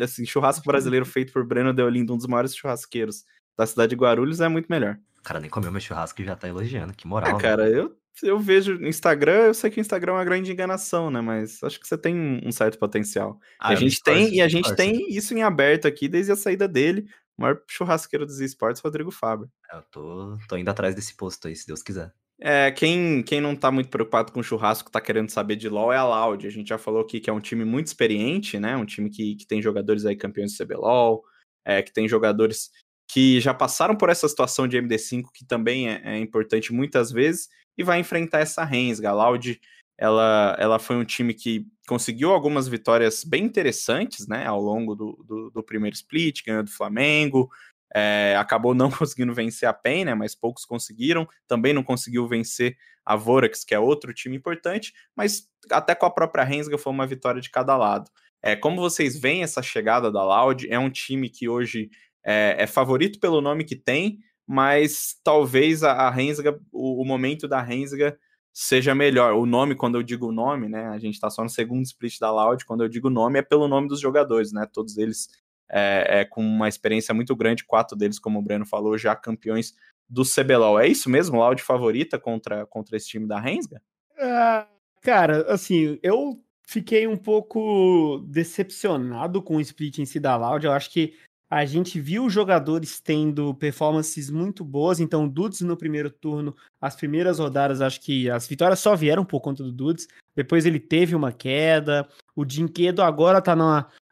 S5: Assim, churrasco brasileiro feito por Breno Deolindo, um dos maiores churrasqueiros da cidade de Guarulhos, é muito melhor.
S7: O cara nem comeu meu churrasco e já tá elogiando, que moral. É,
S5: cara, eu, eu vejo no Instagram, eu sei que o Instagram é uma grande enganação, né? Mas acho que você tem um certo potencial. Ah, a gente tem, e a gente tem isso em aberto aqui desde a saída dele. O maior churrasqueiro dos esportes, Rodrigo Fábio.
S7: Eu tô, tô indo atrás desse posto aí, se Deus quiser.
S5: É, quem, quem não tá muito preocupado com churrasco, tá querendo saber de LoL é a Loud. A gente já falou aqui que é um time muito experiente, né? Um time que, que tem jogadores aí campeões do CBLOL, é, que tem jogadores que já passaram por essa situação de MD5, que também é, é importante muitas vezes, e vai enfrentar essa Rensga. A Loud ela, ela foi um time que conseguiu algumas vitórias bem interessantes, né, ao longo do, do, do primeiro split, ganhou do Flamengo, é, acabou não conseguindo vencer a PEN, né, mas poucos conseguiram, também não conseguiu vencer a Vorax, que é outro time importante, mas até com a própria Rensga foi uma vitória de cada lado. É, como vocês veem essa chegada da Loud, é um time que hoje é, é favorito pelo nome que tem, mas talvez a, a Rensga, o, o momento da Rensga seja melhor. O nome, quando eu digo nome, né? A gente está só no segundo split da Loud. Quando eu digo nome, é pelo nome dos jogadores, né? Todos eles é, é, com uma experiência muito grande, quatro deles, como o Breno falou, já campeões do CBLOL. É isso mesmo? Loud favorita contra, contra esse time da Rensga?
S6: Uh, cara, assim, eu fiquei um pouco decepcionado com o split em si da Loud. Eu acho que a gente viu jogadores tendo performances muito boas, então o Dudes no primeiro turno, as primeiras rodadas, acho que as vitórias só vieram por conta do Dudes, depois ele teve uma queda, o Dinquedo agora tá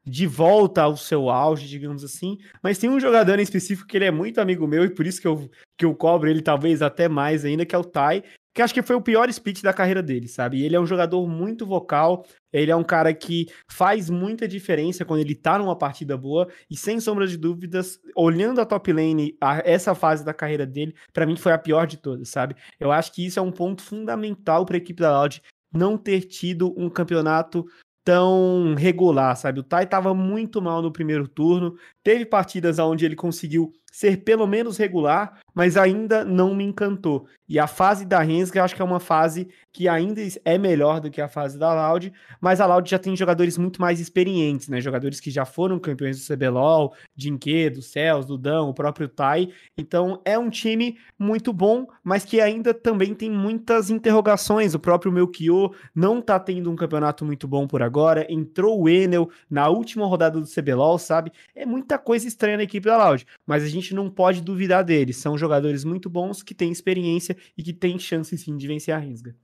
S6: de volta ao seu auge, digamos assim, mas tem um jogador em específico que ele é muito amigo meu e por isso que eu, que eu cobro ele talvez até mais ainda, que é o Tai, que acho que foi o pior split da carreira dele, sabe? E ele é um jogador muito vocal, ele é um cara que faz muita diferença quando ele tá numa partida boa, e sem sombra de dúvidas, olhando a top lane, a, essa fase da carreira dele, para mim foi a pior de todas, sabe? Eu acho que isso é um ponto fundamental para a equipe da Loud não ter tido um campeonato tão regular, sabe? O Tai tava muito mal no primeiro turno, teve partidas onde ele conseguiu ser pelo menos regular, mas ainda não me encantou. E a fase da Rensga acho que é uma fase que ainda é melhor do que a fase da Loud, mas a Loud já tem jogadores muito mais experientes, né? Jogadores que já foram campeões do CBLOL, Dinque, do Céus, do o próprio Tai. Então é um time muito bom, mas que ainda também tem muitas interrogações. O próprio Melchior não tá tendo um campeonato muito bom por agora. Entrou o Enel na última rodada do CBLOL, sabe? É muita coisa estranha na equipe da Loud, mas a gente não pode duvidar deles. São jogadores muito bons que têm experiência e que têm chance sim de vencer a Risga.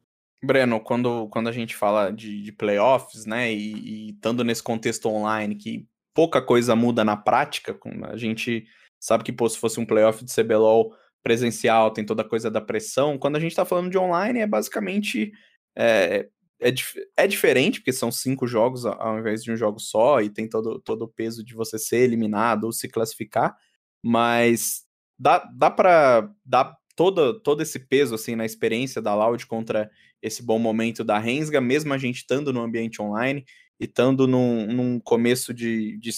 S5: Breno, quando, quando a gente fala de, de playoffs, né, e, estando nesse contexto online, que pouca coisa muda na prática, a gente sabe que, pô, se fosse um playoff de CBLOL presencial, tem toda a coisa da pressão, quando a gente tá falando de online, é basicamente é, é, é, diferente, porque são cinco jogos ao invés de um jogo só, e tem todo, todo o peso de você ser eliminado ou se classificar, mas dá, dá para dar todo, todo esse peso assim na experiência da Loud contra esse bom momento da Rensga, mesmo a gente estando no ambiente online e estando num, num começo de, de,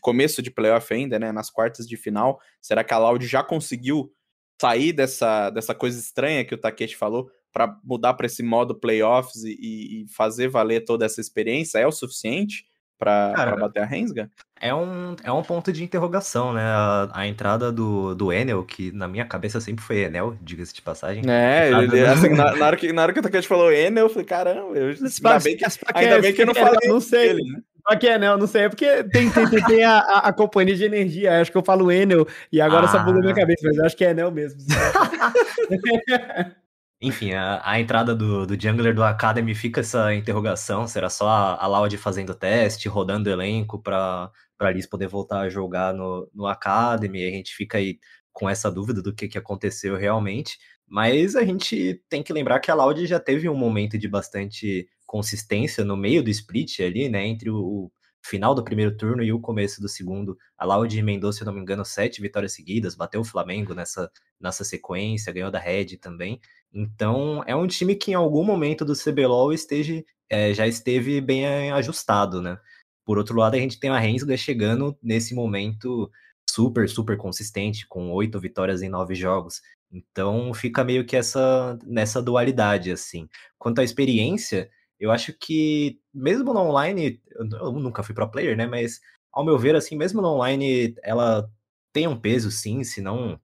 S5: começo de playoff ainda, né, nas quartas de final. Será que a Loud já conseguiu sair dessa, dessa coisa estranha que o Takeshi falou para mudar para esse modo playoffs e, e, fazer valer toda essa experiência? É o suficiente? para bater a Rensga?
S7: É um, é um ponto de interrogação, né? A, a, entrada do, do Enel, que na minha cabeça sempre foi Enel, diga-se de passagem.
S5: É, ele, assim, na, na, hora que, na hora que o Takete falou Enel, eu falei, caramba, eu, ainda bem que, ainda bem que eu não falei.
S6: Não sei. Dele, né? Só que Enel, não sei, é porque tem, tem, tem, tem a, a, a, companhia de energia, acho que eu falo Enel, e agora ah. só bugou minha cabeça, mas eu acho que é Enel mesmo.
S7: Enfim, a, a, entrada do, do jungler do Academy fica essa interrogação, será só a, a Loud fazendo teste, rodando elenco para a Liz poder voltar a jogar no, no Academy, a gente fica aí com essa dúvida do que, que aconteceu realmente, mas a gente tem que lembrar que a Loud já teve um momento de bastante consistência no meio do split ali, né? Entre o, final do primeiro turno e o começo do segundo. A Laude emendou, se eu não me engano, sete vitórias seguidas, bateu o Flamengo nessa, nessa sequência, ganhou da Red também. Então, é um time que em algum momento do CBLOL esteja, é, já esteve bem ajustado, né? Por outro lado, a gente tem a Rensga chegando nesse momento super, super consistente, com oito vitórias em nove jogos. Então, fica meio que essa nessa dualidade, assim. Quanto à experiência, eu acho que, mesmo no online, eu nunca fui pro player, né? Mas, ao meu ver, assim, mesmo no online, ela tem um peso, sim, se não.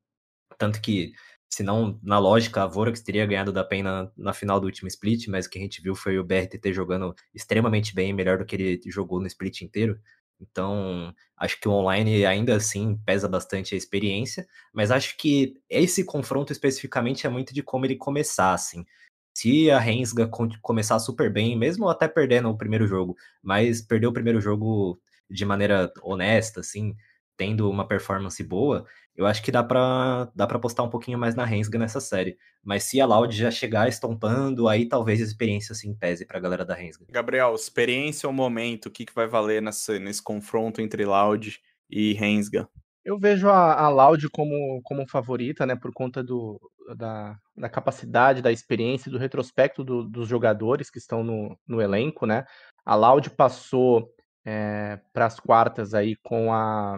S7: Tanto que, se não, na lógica, a Vorax teria ganhado da PEN na, na final do último split, mas o que a gente viu foi o BRTT jogando extremamente bem, melhor do que ele jogou no split inteiro. Então, acho que o online ainda assim pesa bastante a experiência, mas acho que esse confronto especificamente é muito de como ele começar, assim se a Rensga começar super bem, mesmo até perdendo o primeiro jogo, mas perder o primeiro jogo de maneira honesta, assim, tendo uma performance boa, eu acho que dá para dá para apostar um pouquinho mais na Rensga nessa série. Mas se a Loud já chegar estompando, aí talvez a experiência se pese para a galera da Rensga.
S5: Gabriel, experiência ou momento, o que, que vai valer nessa, nesse confronto entre Loud e Rensga?
S8: Eu vejo a, a Loud como, como favorita, né, por conta do, da, da capacidade, da experiência e do retrospecto do, dos jogadores que estão no, no elenco, né? A Loud passou é, para as quartas aí com a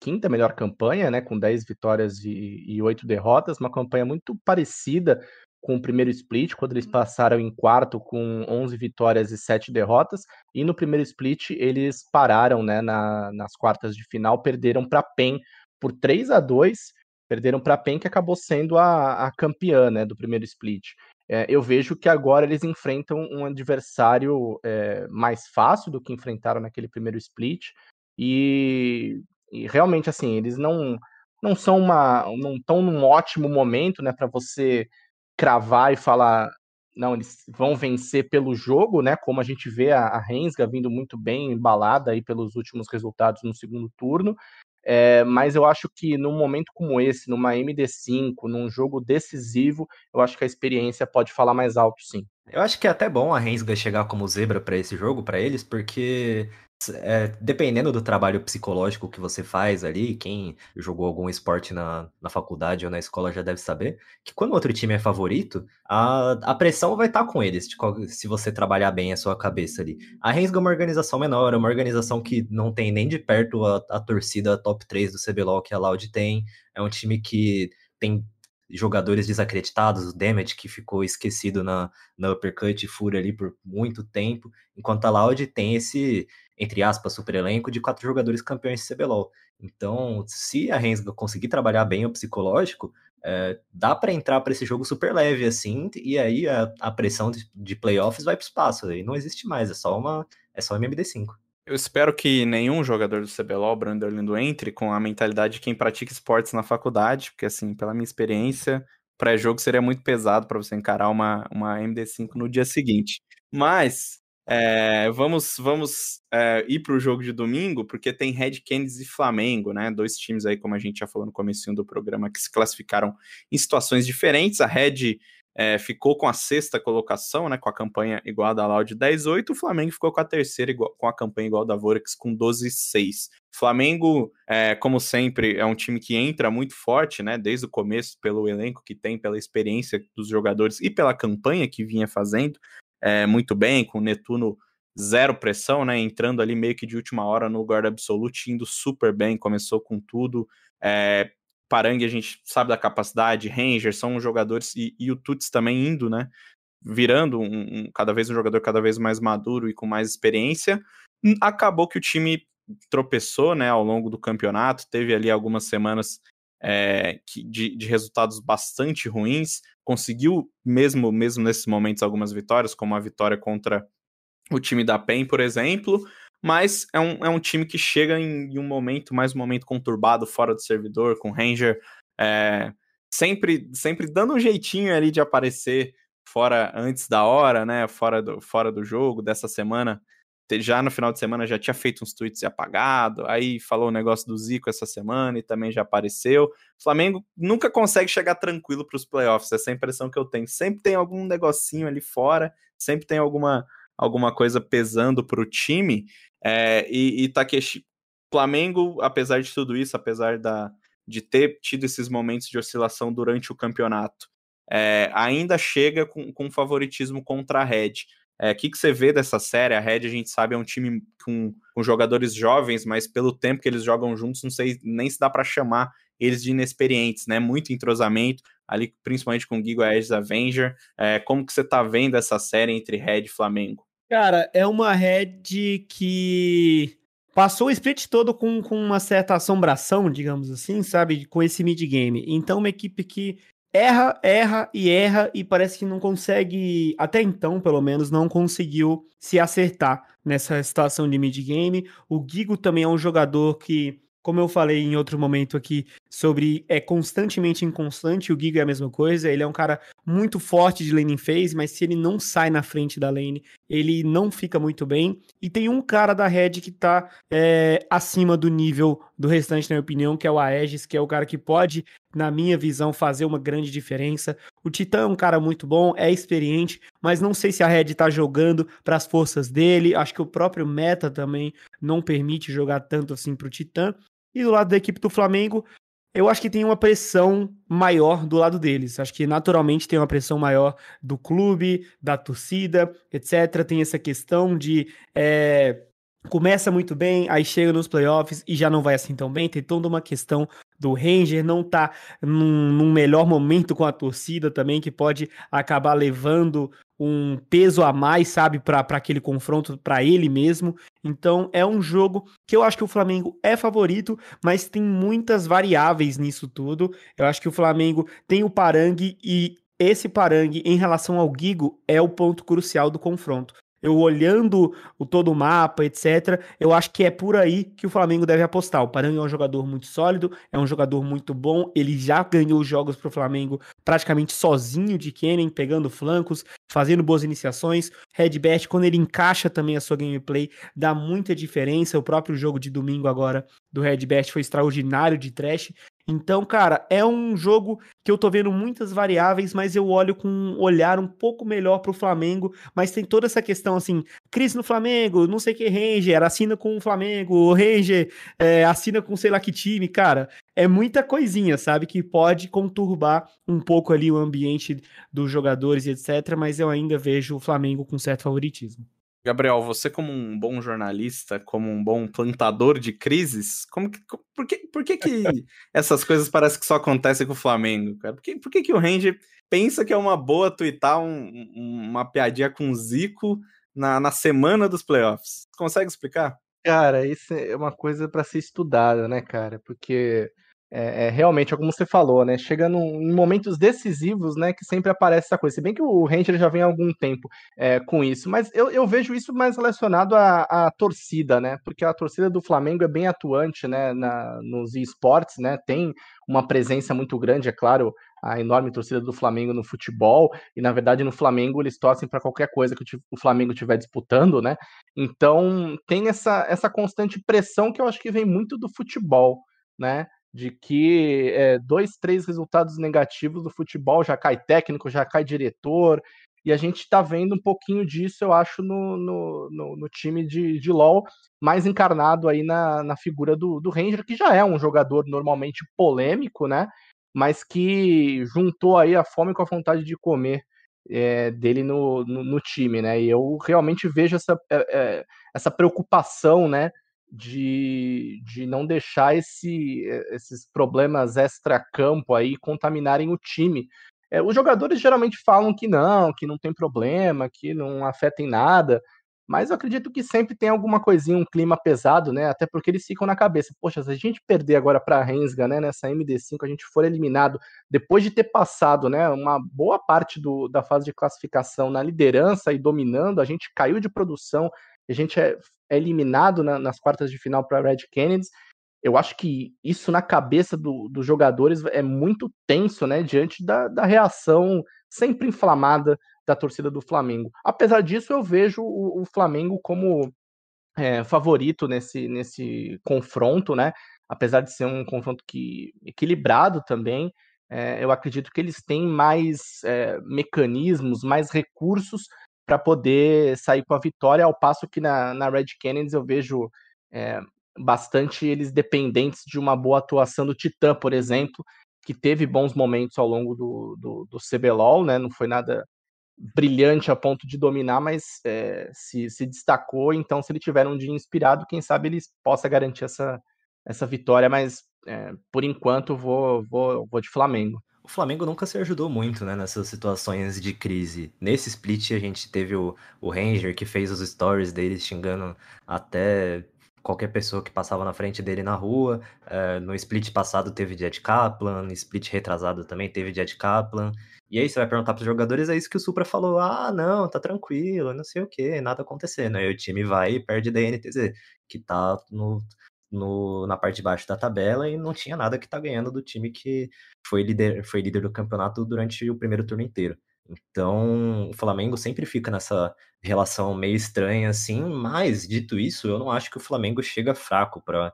S8: quinta melhor campanha, né, com 10 vitórias e, e 8 derrotas, uma campanha muito parecida com o primeiro split, quando eles passaram em quarto com 11 vitórias e 7 derrotas, e no primeiro split eles pararam né, na, nas quartas de final, perderam para a PEN por 3 a 2 perderam para a PEN, que acabou sendo a, a campeã né, do primeiro split. É, eu vejo que agora eles enfrentam um adversário é, mais fácil do que enfrentaram naquele primeiro split, e, e realmente assim, eles não não são uma não estão num ótimo momento né, para você cravar e falar, não, eles vão vencer pelo jogo, né? Como a gente vê a, a Rensga vindo muito bem embalada aí pelos últimos resultados no segundo turno. É, mas eu acho que num momento como esse, numa MD5, num jogo decisivo, eu acho que a experiência pode falar mais alto, sim.
S7: Eu acho que é até bom a Rensga chegar como zebra para esse jogo, para eles, porque é, dependendo do trabalho psicológico que você faz ali, quem jogou algum esporte na, na faculdade ou na escola já deve saber, que quando outro time é favorito, a, a pressão vai estar tá com eles, se você trabalhar bem a sua cabeça ali. A Rensga é uma organização menor, é uma organização que não tem nem de perto a, a torcida top 3 do CBLOL que a Loud tem, é um time que tem jogadores desacreditados, o Damage que ficou esquecido na, na Uppercut e Fúria ali por muito tempo, enquanto a Loud tem esse, entre aspas, super elenco de quatro jogadores campeões de CBLOL. Então, se a Rensga conseguir trabalhar bem o psicológico, é, dá para entrar para esse jogo super leve assim, e aí a, a pressão de, de playoffs vai para o espaço, aí não existe mais, é só uma é só MMD5.
S5: Eu espero que nenhum jogador do CBLOL, Brando Orlando, entre com a mentalidade de quem pratica esportes na faculdade, porque, assim, pela minha experiência, pré-jogo seria muito pesado para você encarar uma, uma MD5 no dia seguinte. Mas, é, vamos vamos é, ir para o jogo de domingo, porque tem Red Canids e Flamengo, né? Dois times aí, como a gente já falou no começo do programa, que se classificaram em situações diferentes. A Red é, ficou com a sexta colocação, né, com a campanha igual a da Loud 10-8, o Flamengo ficou com a terceira igual, com a campanha igual a da Vorex com 12-6. Flamengo, é, como sempre, é um time que entra muito forte, né, desde o começo, pelo elenco que tem, pela experiência dos jogadores e pela campanha que vinha fazendo é, muito bem, com o Netuno zero pressão, né, entrando ali meio que de última hora no guarda absolute, indo super bem, começou com tudo, é, Parangue a gente sabe da capacidade, Ranger são jogadores e, e o Tuts também indo, né? Virando um, um, cada vez um jogador cada vez mais maduro e com mais experiência. Hum, acabou que o time tropeçou, né, ao longo do campeonato, teve ali algumas semanas é, de, de, resultados bastante ruins, conseguiu mesmo mesmo nesses momentos algumas vitórias, como a vitória contra o time da PEN, por exemplo, mas é um, é um time que chega em, um momento, mais um momento conturbado, fora do servidor, com Ranger é, sempre, sempre dando um jeitinho ali de aparecer fora antes da hora, né? Fora do, fora do jogo, dessa semana. Já no final de semana já tinha feito uns tweets e apagado, aí falou o negócio do Zico essa semana e também já apareceu. O Flamengo nunca consegue chegar tranquilo para os playoffs, essa é a impressão que eu tenho. Sempre tem algum negocinho ali fora, sempre tem alguma alguma coisa pesando para o time. É, e, e Takeshi, Flamengo, apesar de tudo isso, apesar da, de ter tido esses momentos de oscilação durante o campeonato, é, ainda chega com, com favoritismo contra a Red. O é, que, que você vê dessa série? A Red, a gente sabe, é um time com, com jogadores jovens, mas pelo tempo que eles jogam juntos, não sei nem se dá para chamar eles de inexperientes, né? Muito entrosamento, ali principalmente com o Gigo Aegis Avenger. É, como que você tá vendo essa série entre Red e Flamengo?
S6: Cara, é uma Red que passou o split todo com, com uma certa assombração, digamos assim, sabe? Com esse mid-game. Então, uma equipe que erra, erra e erra e parece que não consegue, até então, pelo menos, não conseguiu se acertar nessa situação de mid-game. O Gigo também é um jogador que como eu falei em outro momento aqui sobre é constantemente inconstante, o Giga é a mesma coisa, ele é um cara muito forte de laning phase, mas se ele não sai na frente da lane, ele não fica muito bem. E tem um cara da Red que tá é, acima do nível do restante, na minha opinião, que é o Aegis, que é o cara que pode, na minha visão, fazer uma grande diferença. O Titã é um cara muito bom, é experiente, mas não sei se a Red tá jogando para as forças dele. Acho que o próprio meta também não permite jogar tanto assim pro Titã. E do lado da equipe do Flamengo, eu acho que tem uma pressão maior do lado deles. Acho que naturalmente tem uma pressão maior do clube, da torcida, etc. Tem essa questão de. É, começa muito bem, aí chega nos playoffs e já não vai assim tão bem. Tem toda uma questão do Ranger não tá num, num melhor momento com a torcida também, que pode acabar levando um peso a mais, sabe, para aquele confronto para ele mesmo. Então é um jogo que eu acho que o Flamengo é favorito, mas tem muitas variáveis nisso tudo. Eu acho que o Flamengo tem o Parangue e esse Parangue em relação ao Gigo é o ponto crucial do confronto. Eu olhando o todo o mapa, etc., eu acho que é por aí que o Flamengo deve apostar. O Paranhos é um jogador muito sólido, é um jogador muito bom. Ele já ganhou jogos para o Flamengo praticamente sozinho de Kennen, pegando flancos, fazendo boas iniciações. Redbert, quando ele encaixa também a sua gameplay, dá muita diferença. O próprio jogo de domingo agora do Redbert foi extraordinário de trash. Então, cara, é um jogo que eu tô vendo muitas variáveis, mas eu olho com um olhar um pouco melhor pro Flamengo, mas tem toda essa questão assim, crise no Flamengo, não sei que Ranger, assina com o Flamengo, o Ranger é, assina com sei lá que time, cara, é muita coisinha, sabe, que pode conturbar um pouco ali o ambiente dos jogadores e etc, mas eu ainda vejo o Flamengo com certo favoritismo.
S5: Gabriel, você como um bom jornalista, como um bom plantador de crises, como que, por, que, por que, que essas coisas parecem que só acontecem com o Flamengo, cara? Por que, por que, que o Ranger pensa que é uma boa twittar um, uma piadinha com o Zico na, na semana dos playoffs? Consegue explicar?
S8: Cara, isso é uma coisa para ser estudada, né, cara? Porque é, é, realmente, é como você falou, né? Chega em momentos decisivos, né? Que sempre aparece essa coisa. Se bem que o Ranger já vem há algum tempo é, com isso, mas eu, eu, vejo isso mais relacionado à, à, torcida, né? Porque a torcida do Flamengo é bem atuante, né? Na, nos esportes, né? Tem uma presença muito grande, é claro, a enorme torcida do Flamengo no futebol, e na verdade no Flamengo eles torcem para qualquer coisa que o Flamengo estiver disputando, né? Então tem essa, essa constante pressão que eu acho que vem muito do futebol, né? De que é, dois, três resultados negativos do futebol já cai técnico, já cai diretor, e a gente está vendo um pouquinho disso, eu acho, no, no, no, no time de, de LoL, mais encarnado aí na, na figura do, do Ranger, que já é um jogador normalmente polêmico, né? Mas que juntou aí a fome com a vontade de comer é, dele no, no, no, time, né? E eu realmente vejo essa, é, essa preocupação, né? De, de não deixar esse, eh, esses problemas extra-campo aí contaminarem o time. É, os jogadores geralmente falam que não, que não tem problema, que não afeta em nada, mas eu acredito que sempre tem alguma coisinha, um clima pesado, né? Até porque eles ficam na cabeça. Poxa, se a gente perder agora para a Rensga, né, nessa MD5, a gente for eliminado depois de ter passado, né, uma boa parte do, da fase de classificação na liderança e dominando, a gente caiu de produção, a gente é, é eliminado na, nas quartas de final para Red Kennedy. Eu acho que isso na cabeça do, dos jogadores é muito tenso, né? Diante da, da reação sempre inflamada da torcida do Flamengo. Apesar disso, eu vejo o, o Flamengo como é, favorito nesse, nesse confronto, né? Apesar de ser um confronto que equilibrado também, é, eu acredito que eles têm mais é, mecanismos, mais recursos para poder sair com a vitória, ao passo que na, na Red Canids eu vejo é, bastante eles dependentes de uma boa atuação do Titã, por exemplo, que teve bons momentos ao longo do, do, do CBLOL, né? Não foi nada brilhante a ponto de dominar, mas é, se, se destacou. Então, se ele tiver um dia inspirado, quem sabe ele possa garantir essa, essa vitória. Mas é, por enquanto, vou, vou, vou de Flamengo.
S7: Flamengo nunca se ajudou muito né, nessas situações de crise. Nesse split, a gente teve o, o Ranger que fez os stories dele xingando até qualquer pessoa que passava na frente dele na rua. Uh, no split passado teve Jet Kaplan, no split retrasado também teve Jet Kaplan. E aí você vai perguntar para os jogadores, é isso que o Supra falou, ah, não, tá tranquilo, não sei o que, nada acontecendo. Aí o time vai e perde da NTZ, que tá no, no, na parte de baixo da tabela e não tinha nada que tá ganhando do time que foi líder, foi líder do campeonato durante o primeiro turno inteiro. Então, o Flamengo sempre fica nessa relação meio estranha, assim, mas, dito isso, eu não acho que o Flamengo chega fraco para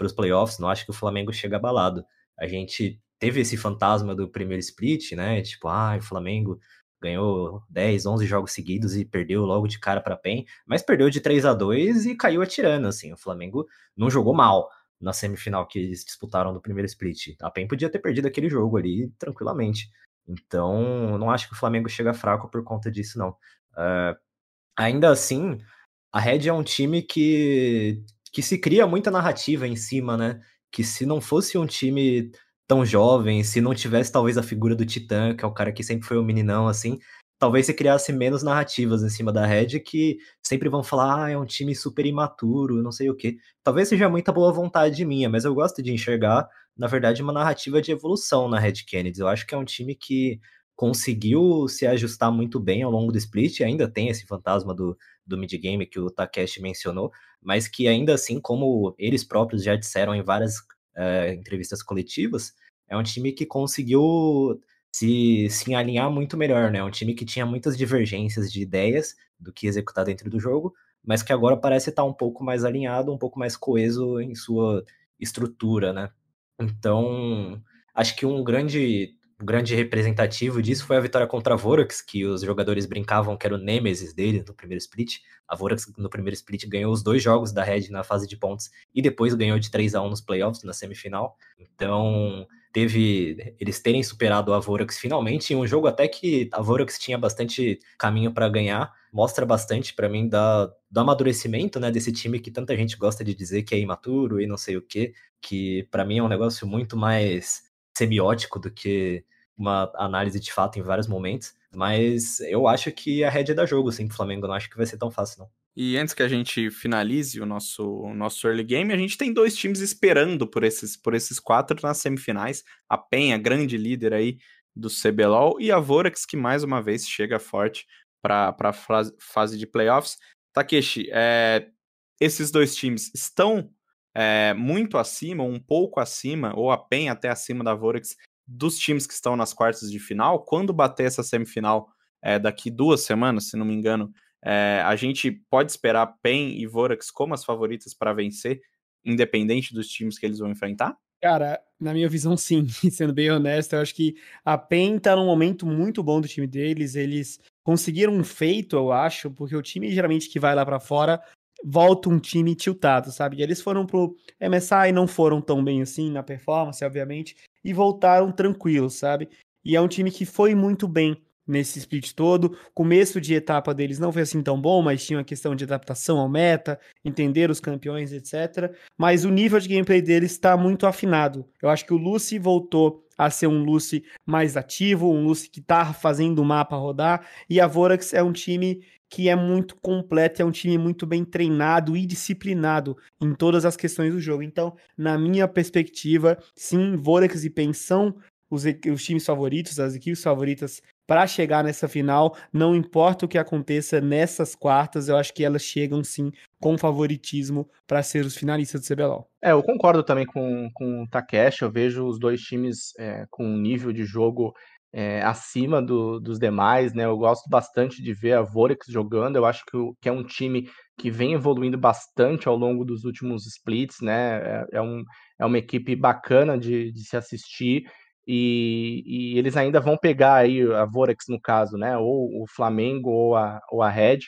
S7: os playoffs, não acho que o Flamengo chega abalado. A gente teve esse fantasma do primeiro split, né? Tipo, ah, o Flamengo ganhou 10, 11 jogos seguidos e perdeu logo de cara para PEN, mas perdeu de 3 a 2 e caiu atirando, assim. O Flamengo não jogou mal na semifinal que eles disputaram no primeiro split. A PEN podia ter perdido aquele jogo ali tranquilamente. Então, não acho que o Flamengo chega fraco por conta disso, não. Uh, ainda assim, a Red é um time que, que se cria muita narrativa em cima, né? Que se não fosse um time tão jovem, se não tivesse talvez a figura do Titã, que é o cara que sempre foi o meninão, assim, talvez se criasse menos narrativas em cima da Red que sempre vão falar, ah, é um time super imaturo, não sei o quê. Talvez seja muita boa vontade minha, mas eu gosto de enxergar na verdade, uma narrativa de evolução na Red Kennedy. Eu acho que é um time que conseguiu se ajustar muito bem ao longo do split, ainda tem esse fantasma do, do mid-game que o Takeshi mencionou, mas que ainda assim, como eles próprios já disseram em várias uh, entrevistas coletivas, é um time que conseguiu se, se alinhar muito melhor, né? É um time que tinha muitas divergências de ideias do que executar dentro do jogo, mas que agora parece estar um pouco mais alinhado, um pouco mais coeso em sua estrutura, né? Então, acho que um grande, grande representativo disso foi a vitória contra a Vorax, que os jogadores brincavam que era o Nemesis dele no primeiro split. A Vorax no primeiro split ganhou os dois jogos da Red na fase de pontos e depois ganhou de 3 a 1 nos playoffs, na semifinal. Então, teve eles terem superado a Vorax finalmente em um jogo até que a Vorax tinha bastante caminho para ganhar, mostra bastante para mim da, do amadurecimento, né, desse time que tanta gente gosta de dizer que é imaturo e não sei o que, que para mim é um negócio muito mais semiótico do que uma análise de fato em vários momentos, mas eu acho que a Red é da jogo, sim, pro Flamengo, não acho que vai ser tão fácil não.
S5: E antes que a gente finalize o nosso, o nosso early game, a gente tem dois times esperando por esses, por esses quatro nas semifinais. A Penha, grande líder aí do CBLOL, e a Vorax, que mais uma vez chega forte para a fase de playoffs. Takeshi, é, esses dois times estão é, muito acima, um pouco acima, ou PEN até acima da Vorax, dos times que estão nas quartas de final. Quando bater essa semifinal é, daqui duas semanas, se não me engano, é, a gente pode esperar PEN e Vorax como as favoritas para vencer, independente dos times que eles vão enfrentar?
S6: Cara, na minha visão, sim. Sendo bem honesto, eu acho que a PEN tá num momento muito bom do time deles. Eles conseguiram um feito, eu acho, porque o time geralmente que vai lá para fora volta um time tiltado, sabe? Eles foram pro MSI, não foram tão bem assim na performance, obviamente, e voltaram tranquilos, sabe? E é um time que foi muito bem nesse split todo. Começo de etapa deles não foi assim tão bom, mas tinha uma questão de adaptação ao meta, entender os campeões, etc. Mas o nível de gameplay deles está muito afinado. Eu acho que o Lucy voltou a ser um Lucy mais ativo, um Lucy que tá fazendo o mapa rodar, e a Vorax é um time que é muito completo, é um time muito bem treinado e disciplinado em todas as questões do jogo. Então, na minha perspectiva, sim, Vorax e PEN são os, os times favoritos, as equipes favoritas para chegar nessa final, não importa o que aconteça nessas quartas, eu acho que elas chegam sim com favoritismo para ser os finalistas do CBLOL.
S8: É, eu concordo também com, com o Takeshi, eu vejo os dois times é, com um nível de jogo é, acima do, dos demais, né? Eu gosto bastante de ver a Vorex jogando, eu acho que, que, é um time que vem evoluindo bastante ao longo dos últimos splits, né? É, é um, é uma equipe bacana de, de se assistir e, e, eles ainda vão pegar aí a Vorax no caso, né? Ou o Flamengo ou a, ou a Red.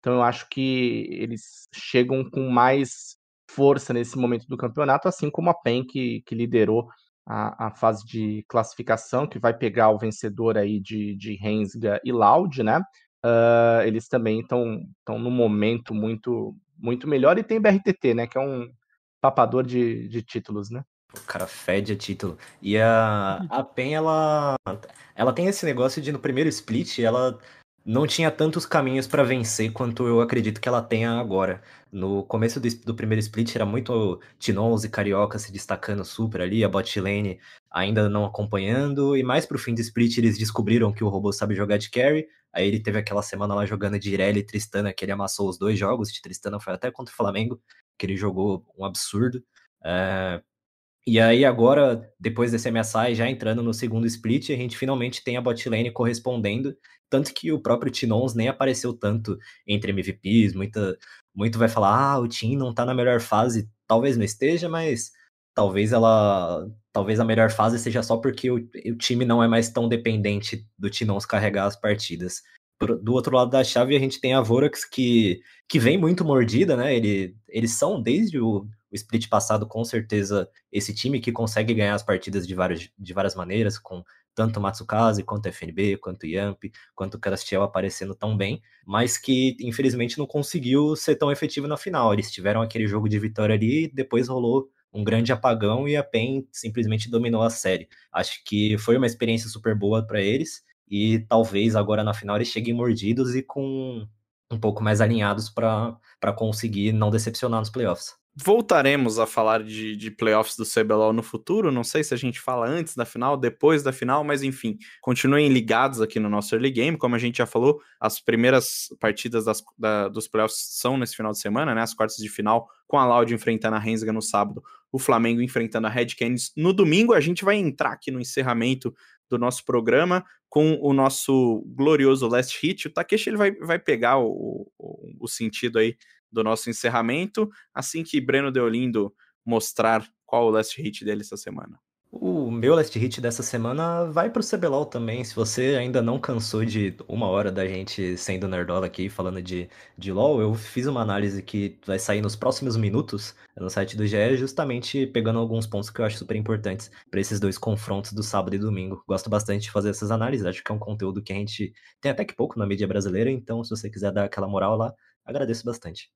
S8: Então eu acho que eles chegam com mais força nesse momento do campeonato, assim como a PEN que, que liderou a, a, fase de classificação, que vai pegar o vencedor aí de, de Rensga e Loud, né? Uh, eles também estão no momento muito muito melhor e tem BRTT, né? Que é um papador de, de títulos, né?
S7: O cara fede a título. E a, a PEN, ela, ela tem esse negócio de no primeiro split, ela não tinha tantos caminhos para vencer quanto eu acredito que ela tenha agora. No começo do, do primeiro split era muito Tinons e Carioca se destacando super ali, a bot lane ainda não acompanhando, e mais pro fim do split eles descobriram que o robô sabe jogar de carry, aí ele teve aquela semana lá jogando de Irelia e Tristana, que ele amassou os dois jogos, de Tristana foi até contra o Flamengo, que ele jogou um absurdo. É, e aí agora, depois desse MSI, já entrando no segundo split, a gente finalmente tem a botlane correspondendo, tanto que o próprio Tinons nem apareceu tanto entre MVPs, muita, muito vai falar, ah, o Tim não tá na melhor fase, talvez não esteja, mas talvez ela, talvez a melhor fase seja só porque o, o time não é mais tão dependente do Tinons carregar as partidas. Do outro lado da chave, a gente tem a Vorax, que, que vem muito mordida, né? Ele, eles são, desde o, o split passado, com certeza, esse time que consegue ganhar as partidas de várias, de várias maneiras, com tanto Matsukaze, quanto FNB, quanto Yamp, quanto Castiel aparecendo tão bem, mas que infelizmente não conseguiu ser tão efetivo na final. Eles tiveram aquele jogo de vitória ali, depois rolou um grande apagão e a PEN simplesmente dominou a série. Acho que foi uma experiência super boa para eles e talvez agora na final eles cheguem mordidos e com um pouco mais alinhados para conseguir não decepcionar nos playoffs.
S5: Voltaremos a falar de, de playoffs do CBLOL no futuro. Não sei se a gente fala antes da final, depois da final, mas enfim, continuem ligados aqui no nosso early game. Como a gente já falou, as primeiras partidas das, da, dos playoffs são nesse final de semana, né? As quartas de final, com a Loud enfrentando a Rensga no sábado, o Flamengo enfrentando a Red Canids no domingo. A gente vai entrar aqui no encerramento do nosso programa com o nosso glorioso last hit. O Takeshi ele vai, vai pegar o, o, o sentido aí do nosso encerramento, assim que Breno Deolindo mostrar qual o last hit dele essa semana.
S7: O meu last hit dessa semana vai pro CBLOL também. Se você ainda não cansou de uma hora da gente sendo nerdola aqui falando de, de LoL, eu fiz uma análise que vai sair nos próximos minutos no site do GE, justamente pegando alguns pontos que eu acho super importantes para esses dois confrontos do sábado e domingo. Gosto bastante de fazer essas análises, acho que é um conteúdo que a gente tem até que pouco na mídia brasileira, então se você quiser dar aquela moral lá, agradeço bastante.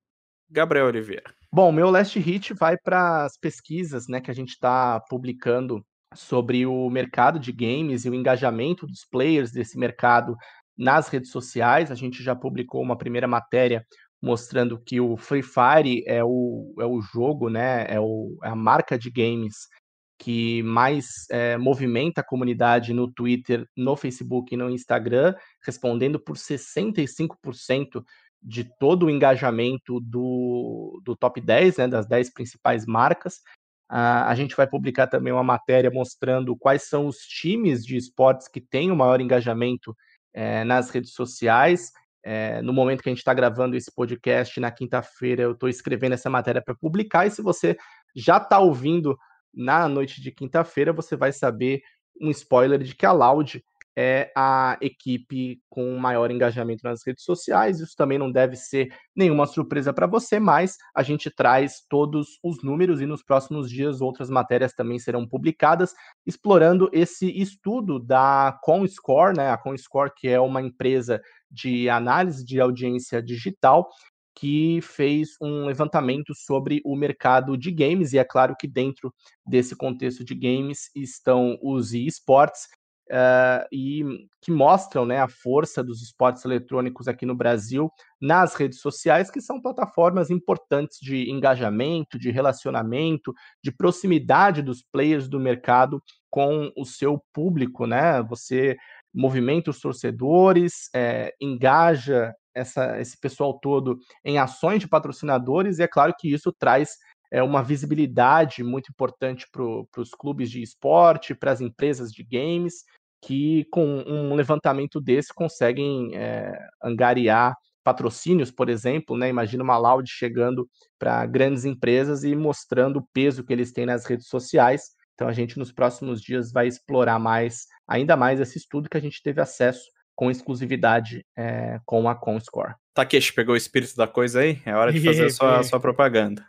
S5: Gabriel Oliveira.
S8: Bom, meu last hit vai para as pesquisas né, que a gente está publicando sobre o mercado de games e o engajamento dos players desse mercado nas redes sociais. A gente já publicou uma primeira matéria mostrando que o Free Fire é o, é o jogo, né, é, o, é a marca de games que mais é, movimenta a comunidade no Twitter, no Facebook e no Instagram, respondendo por 65% de todo o engajamento do, do top 10, né, das 10 principais marcas. Uh, a gente vai publicar também uma matéria mostrando quais são os times de esportes que têm o maior engajamento é, nas redes sociais. É, no momento que a gente está gravando esse podcast, na quinta-feira, eu estou escrevendo essa matéria para publicar. E se você já está ouvindo na noite de quinta-feira, você vai saber um spoiler de que a Loud é a equipe com maior engajamento nas redes sociais. Isso também não deve ser nenhuma surpresa para você, mas a gente traz todos os números e nos próximos dias outras matérias também serão publicadas, explorando esse estudo da ComScore, né? A ComScore que é uma empresa de análise de audiência digital que fez um levantamento sobre o mercado de games, e é claro que dentro desse contexto de games estão os esportes, uh, e que mostram né, a força dos esportes eletrônicos aqui no Brasil nas redes sociais, que são plataformas importantes de engajamento, de relacionamento, de proximidade dos players do mercado com o seu público, né? Você movimenta os torcedores, é, engaja essa, esse pessoal todo em ações de patrocinadores, e é claro que isso traz é, uma visibilidade muito importante para os clubes de esporte, para as empresas de games, que com um levantamento desse conseguem é, angariar patrocínios, por exemplo, né? Imagina uma Loud chegando para grandes empresas e mostrando o peso que eles têm nas redes sociais. Então a gente nos próximos dias vai explorar mais, ainda mais esse estudo que a gente teve acesso com exclusividade é, com a Comscore.
S5: Takeshi, pegou o espírito da coisa aí? É hora de fazer a sua, a sua propaganda.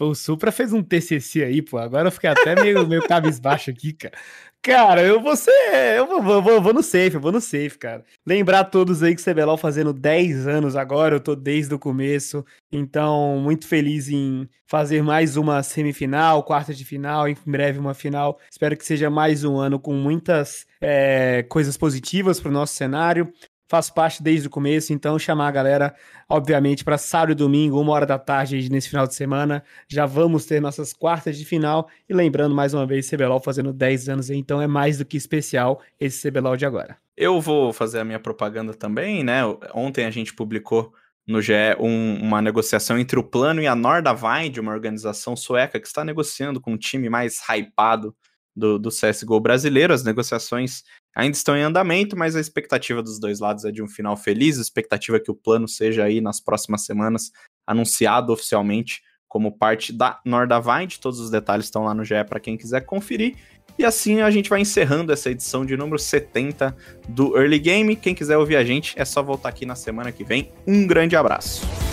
S6: O Supra fez um TCC aí, pô. Agora eu fiquei até meio, meio cabisbaixo aqui, cara. Cara, eu vou ser. Eu vou, vou, vou, vou, no safe, eu vou no safe, cara. Lembrar todos aí que o CBLOL fazendo 10 anos agora, eu tô desde o começo. Então, muito feliz em fazer mais uma semifinal, quarta de final, em breve uma final. Espero que seja mais um ano com muitas é, coisas positivas pro nosso cenário faço parte desde o começo, então chamar a galera, obviamente, para sábado e domingo, uma hora da tarde, nesse final de semana. Já vamos ter nossas quartas de final. E lembrando mais uma vez, CBLOL fazendo 10 anos, então é mais do que especial esse CBLOL de agora.
S5: Eu vou fazer a minha propaganda também, né? Ontem a gente publicou no GE um, uma negociação entre o Plano e a Nordavind, uma organização sueca que está negociando com um time mais hypado do, do CSGO brasileiro. As negociações ainda estão em andamento, mas a expectativa dos dois lados é de um final feliz. A expectativa é que o plano seja aí nas próximas semanas anunciado oficialmente como parte da Nordavind. Todos os detalhes estão lá no GE para quem quiser conferir. E assim a gente vai encerrando essa edição de número 70 do Early Game. Quem quiser ouvir a gente, é só voltar aqui na semana que vem. Um grande abraço.